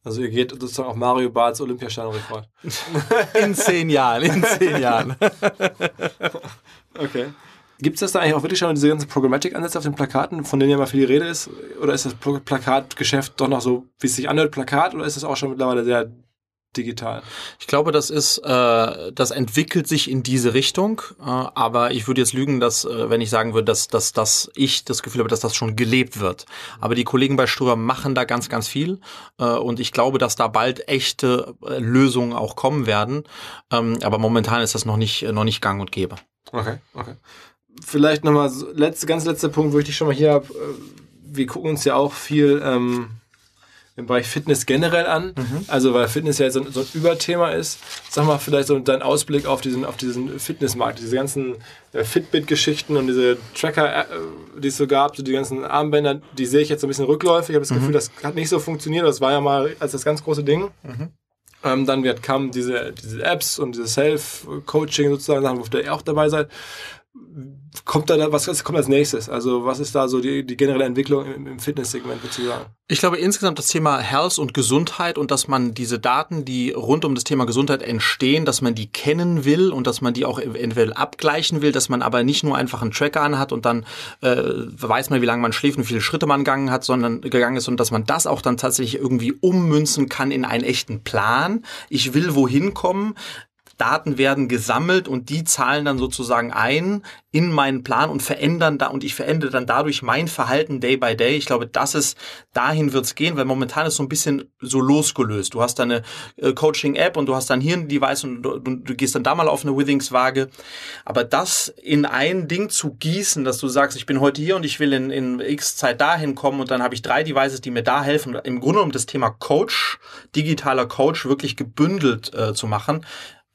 Also ihr geht sozusagen auf Mario Barts Olympiastadion Rekord. in zehn Jahren, in zehn Jahren. okay. Gibt es das da eigentlich auch wirklich schon diese ganzen Programmatic-Ansätze auf den Plakaten, von denen ja mal viel die Rede ist? Oder ist das Plakatgeschäft doch noch so, wie es sich anhört, Plakat, oder ist das auch schon mittlerweile sehr digital. Ich glaube, das ist, äh, das entwickelt sich in diese Richtung. Äh, aber ich würde jetzt lügen, dass, äh, wenn ich sagen würde, dass, dass, dass ich das Gefühl habe, dass das schon gelebt wird. Aber die Kollegen bei Ströer machen da ganz, ganz viel. Äh, und ich glaube, dass da bald echte äh, Lösungen auch kommen werden. Ähm, aber momentan ist das noch nicht, noch nicht gang und gäbe. Okay, okay. Vielleicht nochmal, letzte, ganz letzter Punkt, wo ich dich schon mal hier habe. Äh, wir gucken uns ja auch viel ähm, im Bereich Fitness generell an. Mhm. Also weil Fitness ja so, so ein Überthema ist. Sag mal vielleicht so dein Ausblick auf diesen, auf diesen Fitnessmarkt, diese ganzen äh, Fitbit-Geschichten und diese Tracker, äh, die es so gab, so die ganzen Armbänder, die sehe ich jetzt so ein bisschen rückläufig. Ich habe das Mhm. Gefühl, das hat nicht so funktioniert. Das war ja mal als das ganz große Ding. Ähm, dann wird, kamen diese, diese Apps und diese Self-Coaching sozusagen, Sachen, wo ihr auch dabei seid. Kommt da, was, was kommt als nächstes? Also was ist da so die, die generelle Entwicklung im, im Fitnesssegment, du sagen? Ich glaube insgesamt das Thema Health und Gesundheit und dass man diese Daten, die rund um das Thema Gesundheit entstehen, dass man die kennen will und dass man die auch eventuell abgleichen will, dass man aber nicht nur einfach einen Tracker anhat und dann äh, weiß man, wie lange man schläft und wie viele Schritte man gegangen hat, sondern gegangen ist und dass man das auch dann tatsächlich irgendwie ummünzen kann in einen echten Plan. Ich will wohin kommen. Daten werden gesammelt und die zahlen dann sozusagen ein in meinen Plan und verändern da und ich verändere dann dadurch mein Verhalten day by day. Ich glaube, das ist dahin wird's gehen, weil momentan ist so ein bisschen so losgelöst. Du hast deine äh, Coaching-App und du hast dann hier ein Device und du, du, du gehst dann da mal auf eine Withings-Waage. Aber das in ein Ding zu gießen, dass du sagst, ich bin heute hier und ich will in, in X Zeit dahin kommen und dann habe ich drei Devices, die mir da helfen. Im Grunde genommen das Thema Coach, digitaler Coach wirklich gebündelt äh, zu machen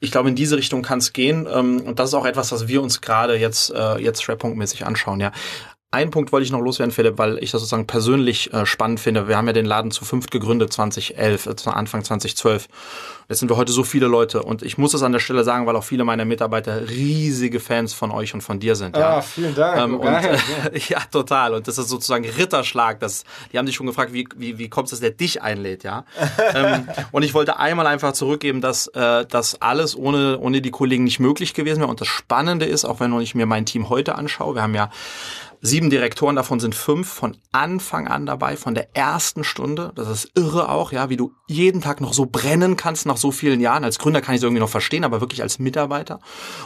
ich glaube, in diese Richtung kann es gehen. Ähm, und das ist auch etwas, was wir uns gerade jetzt, äh, jetzt schwerpunktmäßig anschauen, ja. Ein Punkt wollte ich noch loswerden, Philipp, weil ich das sozusagen persönlich äh, spannend finde. Wir haben ja den Laden zu fünft gegründet, 2011, äh, Anfang 2012. Jetzt sind wir heute so viele Leute und ich muss es an der Stelle sagen, weil auch viele meiner Mitarbeiter riesige Fans von euch und von dir sind. Ja, Ah, vielen Dank. Ähm, Oh, und, äh, ja, total. Und das ist sozusagen Ritterschlag. Das, die haben sich schon gefragt, wie, wie, wie kommt es, dass der dich einlädt, ja? ähm, und ich wollte einmal einfach zurückgeben, dass äh, das alles ohne, ohne die Kollegen nicht möglich gewesen wäre. Und das Spannende ist, auch wenn ich mir mein Team heute anschaue, wir haben ja sieben Direktoren, davon sind fünf von Anfang an dabei, von der ersten Stunde. Das ist irre auch, ja, wie du jeden Tag noch so brennen kannst nach so vielen Jahren. Als Gründer kann ich es irgendwie noch verstehen, aber wirklich als Mitarbeiter.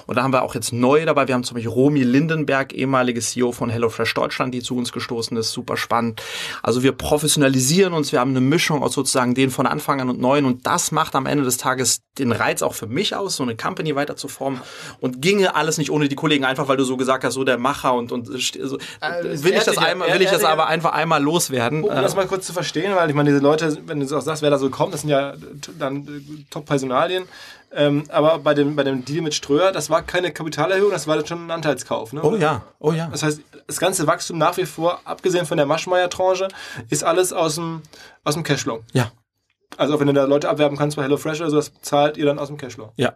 Und da haben wir auch jetzt neue dabei. Wir haben zum Beispiel Romy Lindenberg, ehemalige CEO von HelloFresh Deutschland, die zu uns gestoßen ist. Super spannend. Also wir professionalisieren uns. Wir haben eine Mischung aus sozusagen den von Anfang an und neuen. Und das macht am Ende des Tages den Reiz auch für mich aus, so eine Company weiter zu formen. Und ginge alles nicht ohne die Kollegen, einfach weil du so gesagt hast, so der Macher und, und so, das will ich das einmal, will ich das aber einfach einmal loswerden. Um Äh, das mal kurz zu verstehen, weil ich meine, diese Leute, wenn du auch sagst, wer da so kommt, das sind ja dann Top-Personalien. Ähm, aber bei dem, bei dem Deal mit Ströer, das war keine Kapitalerhöhung, das war schon ein Anteilskauf. Ne? oh ja, oh ja. Das heißt, das ganze Wachstum nach wie vor, abgesehen von der Maschmeyer-Tranche, ist alles aus dem, aus dem Cashflow. Ja, Also auch wenn du da Leute abwerben kannst bei HelloFresh oder so, das zahlt ihr dann aus dem Cashflow. ja.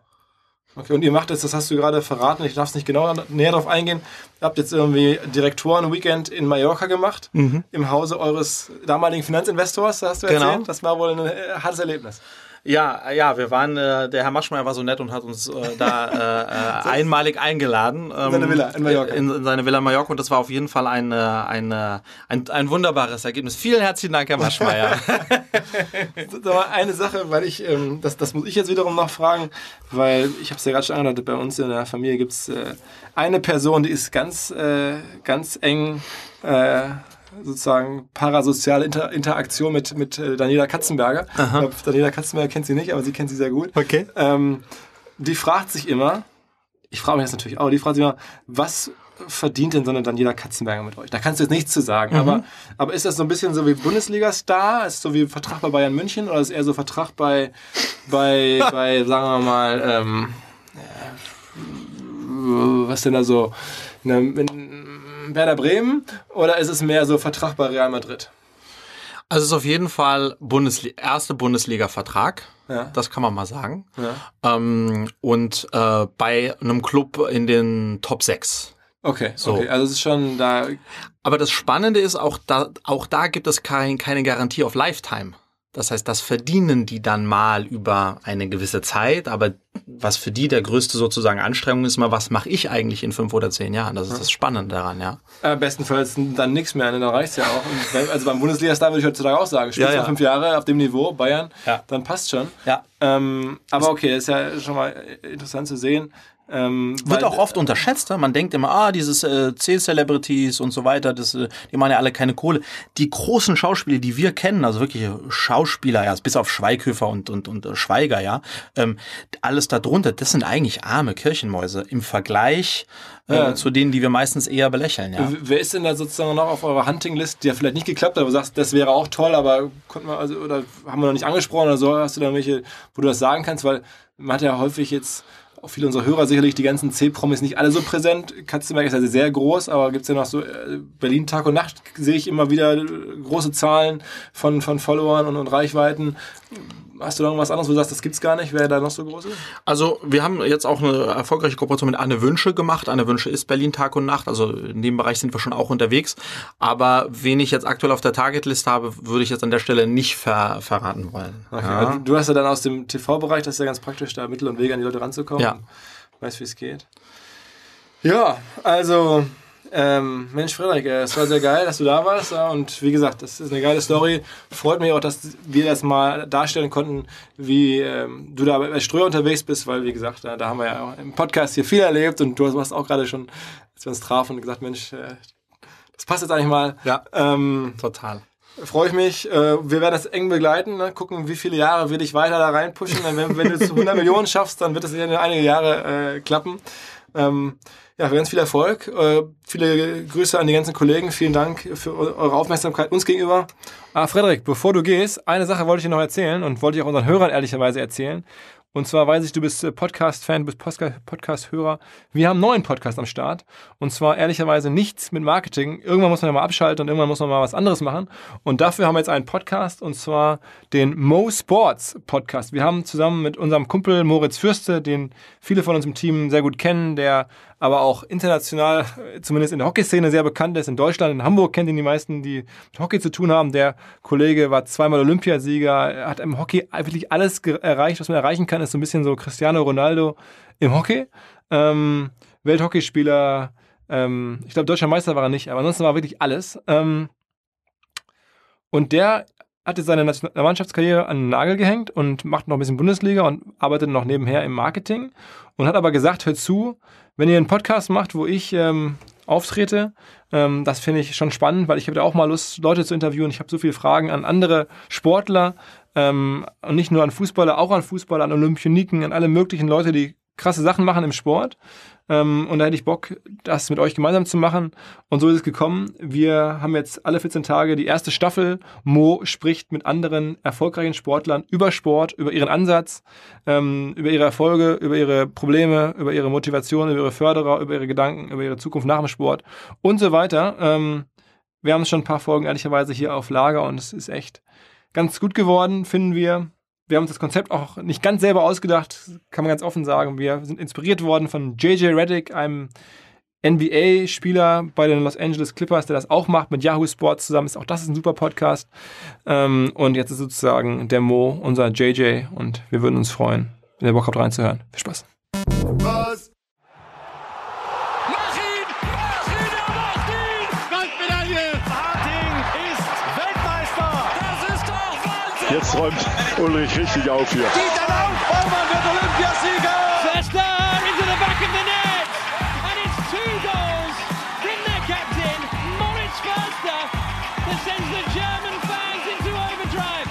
Okay, und ihr macht jetzt, das hast du gerade verraten, ich darf es nicht genau näher darauf eingehen, ihr habt jetzt irgendwie Direktoren-Weekend in Mallorca gemacht, im Hause eures damaligen Finanzinvestors, hast du erzählt. Genau. Das war wohl ein äh, hartes Erlebnis. Ja, ja, wir waren, äh, der Herr Maschmeyer war so nett und hat uns äh, da äh, äh, einmalig eingeladen. Ähm, seine Villa in Mallorca. In, in seine Villa in Mallorca und das war auf jeden Fall ein, äh, ein, äh, ein, ein wunderbares Ergebnis. Vielen herzlichen Dank, Herr Maschmeyer. Sag mal, eine Sache, weil ich, ähm, das, das muss ich jetzt wiederum noch fragen, weil ich habe es ja gerade schon angedeutet, bei uns in der Familie gibt es eine Person, die ist ganz, ganz eng sozusagen parasoziale Inter Interaktion mit, mit äh, Daniela Katzenberger. Ich glaub, Daniela Katzenberger kennt sie nicht, aber sie kennt sie sehr gut. Okay. Ähm, die fragt sich immer, ich frage mich das natürlich auch, die fragt sich immer, was verdient denn so eine Daniela Katzenberger mit euch? Da kannst du jetzt nichts zu sagen, aber, aber ist das so ein bisschen so wie Bundesliga-Star? Ist es so wie Vertrag bei Bayern München oder ist eher so Vertrag bei, bei, bei sagen wir mal, ähm, äh, was denn da so, ne, in Werder Bremen oder ist es mehr so Vertrag bei Real Madrid? Also es ist auf jeden Fall Bundesli erste Bundesliga-Vertrag. Ja. Das kann man mal sagen. Ja. Ähm, und äh, bei einem Club in den Top 6. Okay, So. okay, also es ist schon da, Aber das Spannende ist, auch da, auch da gibt es kein, keine Garantie auf Lifetime. Das heißt, das verdienen die dann mal über eine gewisse Zeit, aber was für die der größte sozusagen Anstrengung ist, mal, was mache ich eigentlich in fünf oder zehn Jahren? Das ist das Spannende daran, ja. Äh, bestenfalls dann nichts mehr, ne? dann reicht's ja auch. Und also beim Bundesliga-Star würde ich heutzutage auch sagen, spielst Ja, ja. fünf Jahre auf dem Niveau, Bayern, Ja. dann passt schon. Ja. Ähm, aber okay, ist ja schon mal interessant zu sehen. Ähm, Wird weil, auch oft unterschätzt. Man denkt immer, ah, dieses äh, C-Celebrities und so weiter, das, äh, die machen ja alle keine Kohle. Die großen Schauspieler, die wir kennen, also wirklich Schauspieler, ja, bis auf Schweighöfer und, und, und äh, Schweiger, ja, ähm, alles darunter, das sind eigentlich arme Kirchenmäuse im Vergleich äh, ja. zu denen, die wir meistens eher belächeln. Ja. Wer ist denn da sozusagen noch auf eurer Hunting-List, die ja vielleicht nicht geklappt hat, aber du sagst, das wäre auch toll, aber konnten wir also, oder haben wir noch nicht angesprochen oder so, hast du da welche, wo du das sagen kannst, weil man hat ja häufig jetzt auch viele unserer Hörer sicherlich, die ganzen C-Promis nicht alle so präsent. Katzenberg ist also sehr groß, aber gibt es ja noch so, äh, Berlin Tag und Nacht sehe ich immer wieder große Zahlen von, von Followern und, und Reichweiten. Hast du da irgendwas anderes, wo du sagst, das gibt's gar nicht? Wer da noch so groß ist? Also, wir haben jetzt auch eine erfolgreiche Kooperation mit Anne Wünsche gemacht. Anne Wünsche ist Berlin Tag und Nacht. Also, in dem Bereich sind wir schon auch unterwegs. Aber wen ich jetzt aktuell auf der Targetlist habe, würde ich jetzt an der Stelle nicht ver verraten wollen. Okay. Ja. Also, du hast ja dann aus dem TV-Bereich, das ist ja ganz praktisch, da Mittel und Wege an die Leute ranzukommen. Ja. Weißt, wie es geht. Ja, also, ähm, Mensch, Frederik, äh, es war sehr geil, dass du da warst. Und wie gesagt, das ist eine geile Story. Freut mich auch, dass wir das mal darstellen konnten, wie ähm, du da bei Ströer unterwegs bist, weil, wie gesagt, da, da, haben wir ja im Podcast hier viel erlebt und du hast auch gerade schon, als wir uns trafen, gesagt, Mensch, äh, das passt jetzt eigentlich mal. Ja, ähm, total. Freue ich mich. Äh, wir werden das eng begleiten, ne? gucken, wie viele Jahre wir dich weiter da reinpushen. Wenn, wenn du zu 100 Millionen schaffst, dann wird das in einige Jahre äh, klappen. Ähm, ja, ganz viel Erfolg. Äh, viele Grüße an die ganzen Kollegen. Vielen Dank für eure Aufmerksamkeit uns gegenüber. Ah, Frederik, bevor du gehst, eine Sache wollte ich dir noch erzählen und wollte ich auch unseren Hörern ehrlicherweise erzählen. Und zwar weiß ich, du bist äh, Podcast-Fan, du bist Podcast-Hörer. Wir haben einen neuen Podcast am Start. Und zwar ehrlicherweise nichts mit Marketing. Irgendwann muss man ja mal abschalten und irgendwann muss man mal was anderes machen. Und dafür haben wir jetzt einen Podcast und zwar den Mo Sports Podcast. Wir haben zusammen mit unserem Kumpel Moritz Fürste, den viele von uns im Team sehr gut kennen, der aber auch international, zumindest in der Hockeyszene, sehr bekannt ist. In Deutschland, in Hamburg kennt ihn die meisten, die mit Hockey zu tun haben. Der Kollege war zweimal Olympiasieger, hat im Hockey wirklich alles erreicht, was man erreichen kann. Ist so ein bisschen so Cristiano Ronaldo im Hockey. Ähm, Welthockeyspieler, ähm, ich glaube, deutscher Meister war er nicht, aber ansonsten war wirklich alles. Ähm, und der hatte seine Mannschaftskarriere an den Nagel gehängt und macht noch ein bisschen Bundesliga und arbeitet noch nebenher im Marketing und hat aber gesagt, hör zu, wenn ihr einen Podcast macht, wo ich ähm, auftrete, ähm, das finde ich schon spannend, weil ich habe da auch mal Lust, Leute zu interviewen. Ich habe so viele Fragen an andere Sportler ähm, und nicht nur an Fußballer, auch an Fußballer, an Olympioniken, an alle möglichen Leute, die krasse Sachen machen im Sport. Ähm, und da hätte ich Bock, das mit euch gemeinsam zu machen. Und so ist es gekommen. Wir haben jetzt alle 14 Tage die erste Staffel. Mo spricht mit anderen erfolgreichen Sportlern über Sport, über ihren Ansatz, ähm, über ihre Erfolge, über ihre Probleme, über ihre Motivation, über ihre Förderer, über ihre Gedanken, über ihre Zukunft nach dem Sport und so weiter. Ähm, wir haben schon ein paar Folgen ehrlicherweise hier auf Lager und es ist echt ganz gut geworden, finden wir wir haben uns das Konzept auch nicht ganz selber ausgedacht, kann man ganz offen sagen. Wir sind inspiriert worden von JJ Reddick, einem NBA-Spieler bei den Los Angeles Clippers, der das auch macht mit Yahoo Sports zusammen. Ist auch das ist ein super Podcast. Ähm, und jetzt ist sozusagen der Mo unser JJ und wir würden uns freuen, wenn ihr Bock habt reinzuhören. Viel Spaß. Was? Jetzt räumt Ulrich richtig auf hier. Dieter Lauf, Baumann wird Olympiasieger. Fester into the back of the net. And it's two goals from their captain, Moritz Förster, that sends the German fans into overdrive.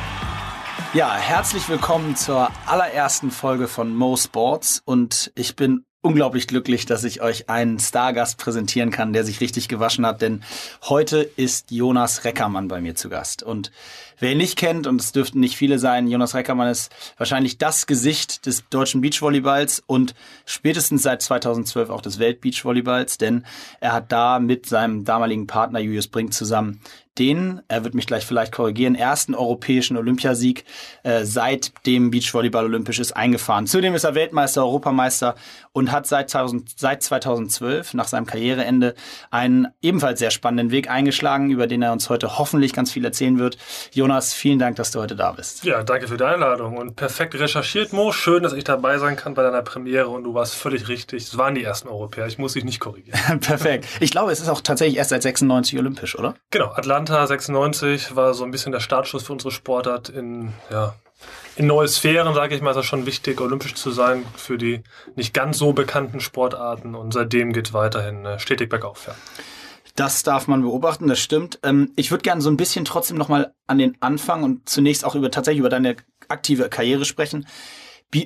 Ja, herzlich willkommen zur allerersten Folge von Mo Sports und ich bin unglaublich glücklich, dass ich euch einen Stargast präsentieren kann, der sich richtig gewaschen hat, denn heute ist Jonas Reckermann bei mir zu Gast und Wer ihn nicht kennt, und es dürften nicht viele sein, Jonas Reckermann ist wahrscheinlich das Gesicht des deutschen Beachvolleyballs und spätestens seit 2012 auch des Weltbeachvolleyballs, denn er hat da mit seinem damaligen Partner Julius Brink zusammen den, er wird mich gleich vielleicht korrigieren, ersten europäischen Olympiasieg äh, seit dem Beachvolleyball olympisch ist eingefahren. Zudem ist er Weltmeister, Europameister und hat seit, 2000, seit 2012 nach seinem Karriereende einen ebenfalls sehr spannenden Weg eingeschlagen, über den er uns heute hoffentlich ganz viel erzählen wird. Jonas, vielen Dank, dass du heute da bist. Ja, danke für die Einladung und perfekt recherchiert, Mo. Schön, dass ich dabei sein kann bei deiner Premiere und du warst völlig richtig. Es waren die ersten Europäer, ich muss dich nicht korrigieren. perfekt. Ich glaube, es ist auch tatsächlich erst seit 96 olympisch, oder? Genau, Atlanta Atlanta 96 war so ein bisschen der Startschuss für unsere Sportart in ja, in neue Sphären, sage ich mal, ist es schon wichtig, olympisch zu sein für die nicht ganz so bekannten Sportarten und seitdem geht es weiterhin äh, stetig bergauf. Ja. Das darf man beobachten, das stimmt. Ähm, ich würde gerne so ein bisschen trotzdem nochmal an den Anfang und zunächst auch über tatsächlich über deine aktive Karriere sprechen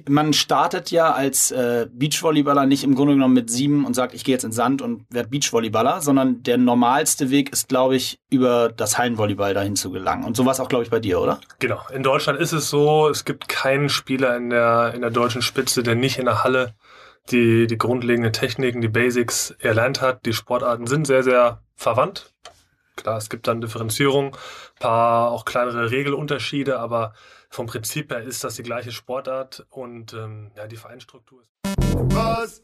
man startet ja als äh, Beachvolleyballer nicht im Grunde genommen mit sieben und sagt, ich gehe jetzt ins Sand und werde Beachvolleyballer, sondern der normalste Weg ist, glaube ich, über das Hallenvolleyball dahin zu gelangen. Und so war es auch, glaube ich, bei dir, oder? Genau. In Deutschland ist es so, es gibt keinen Spieler in der, in der deutschen Spitze, der nicht in der Halle die, die grundlegenden Techniken, die Basics erlernt hat. Die Sportarten sind sehr, sehr verwandt. Klar, es gibt dann Differenzierung, paar auch kleinere Regelunterschiede, aber vom Prinzip her ist das die gleiche Sportart und ähm, ja, die Vereinsstruktur ist. Was?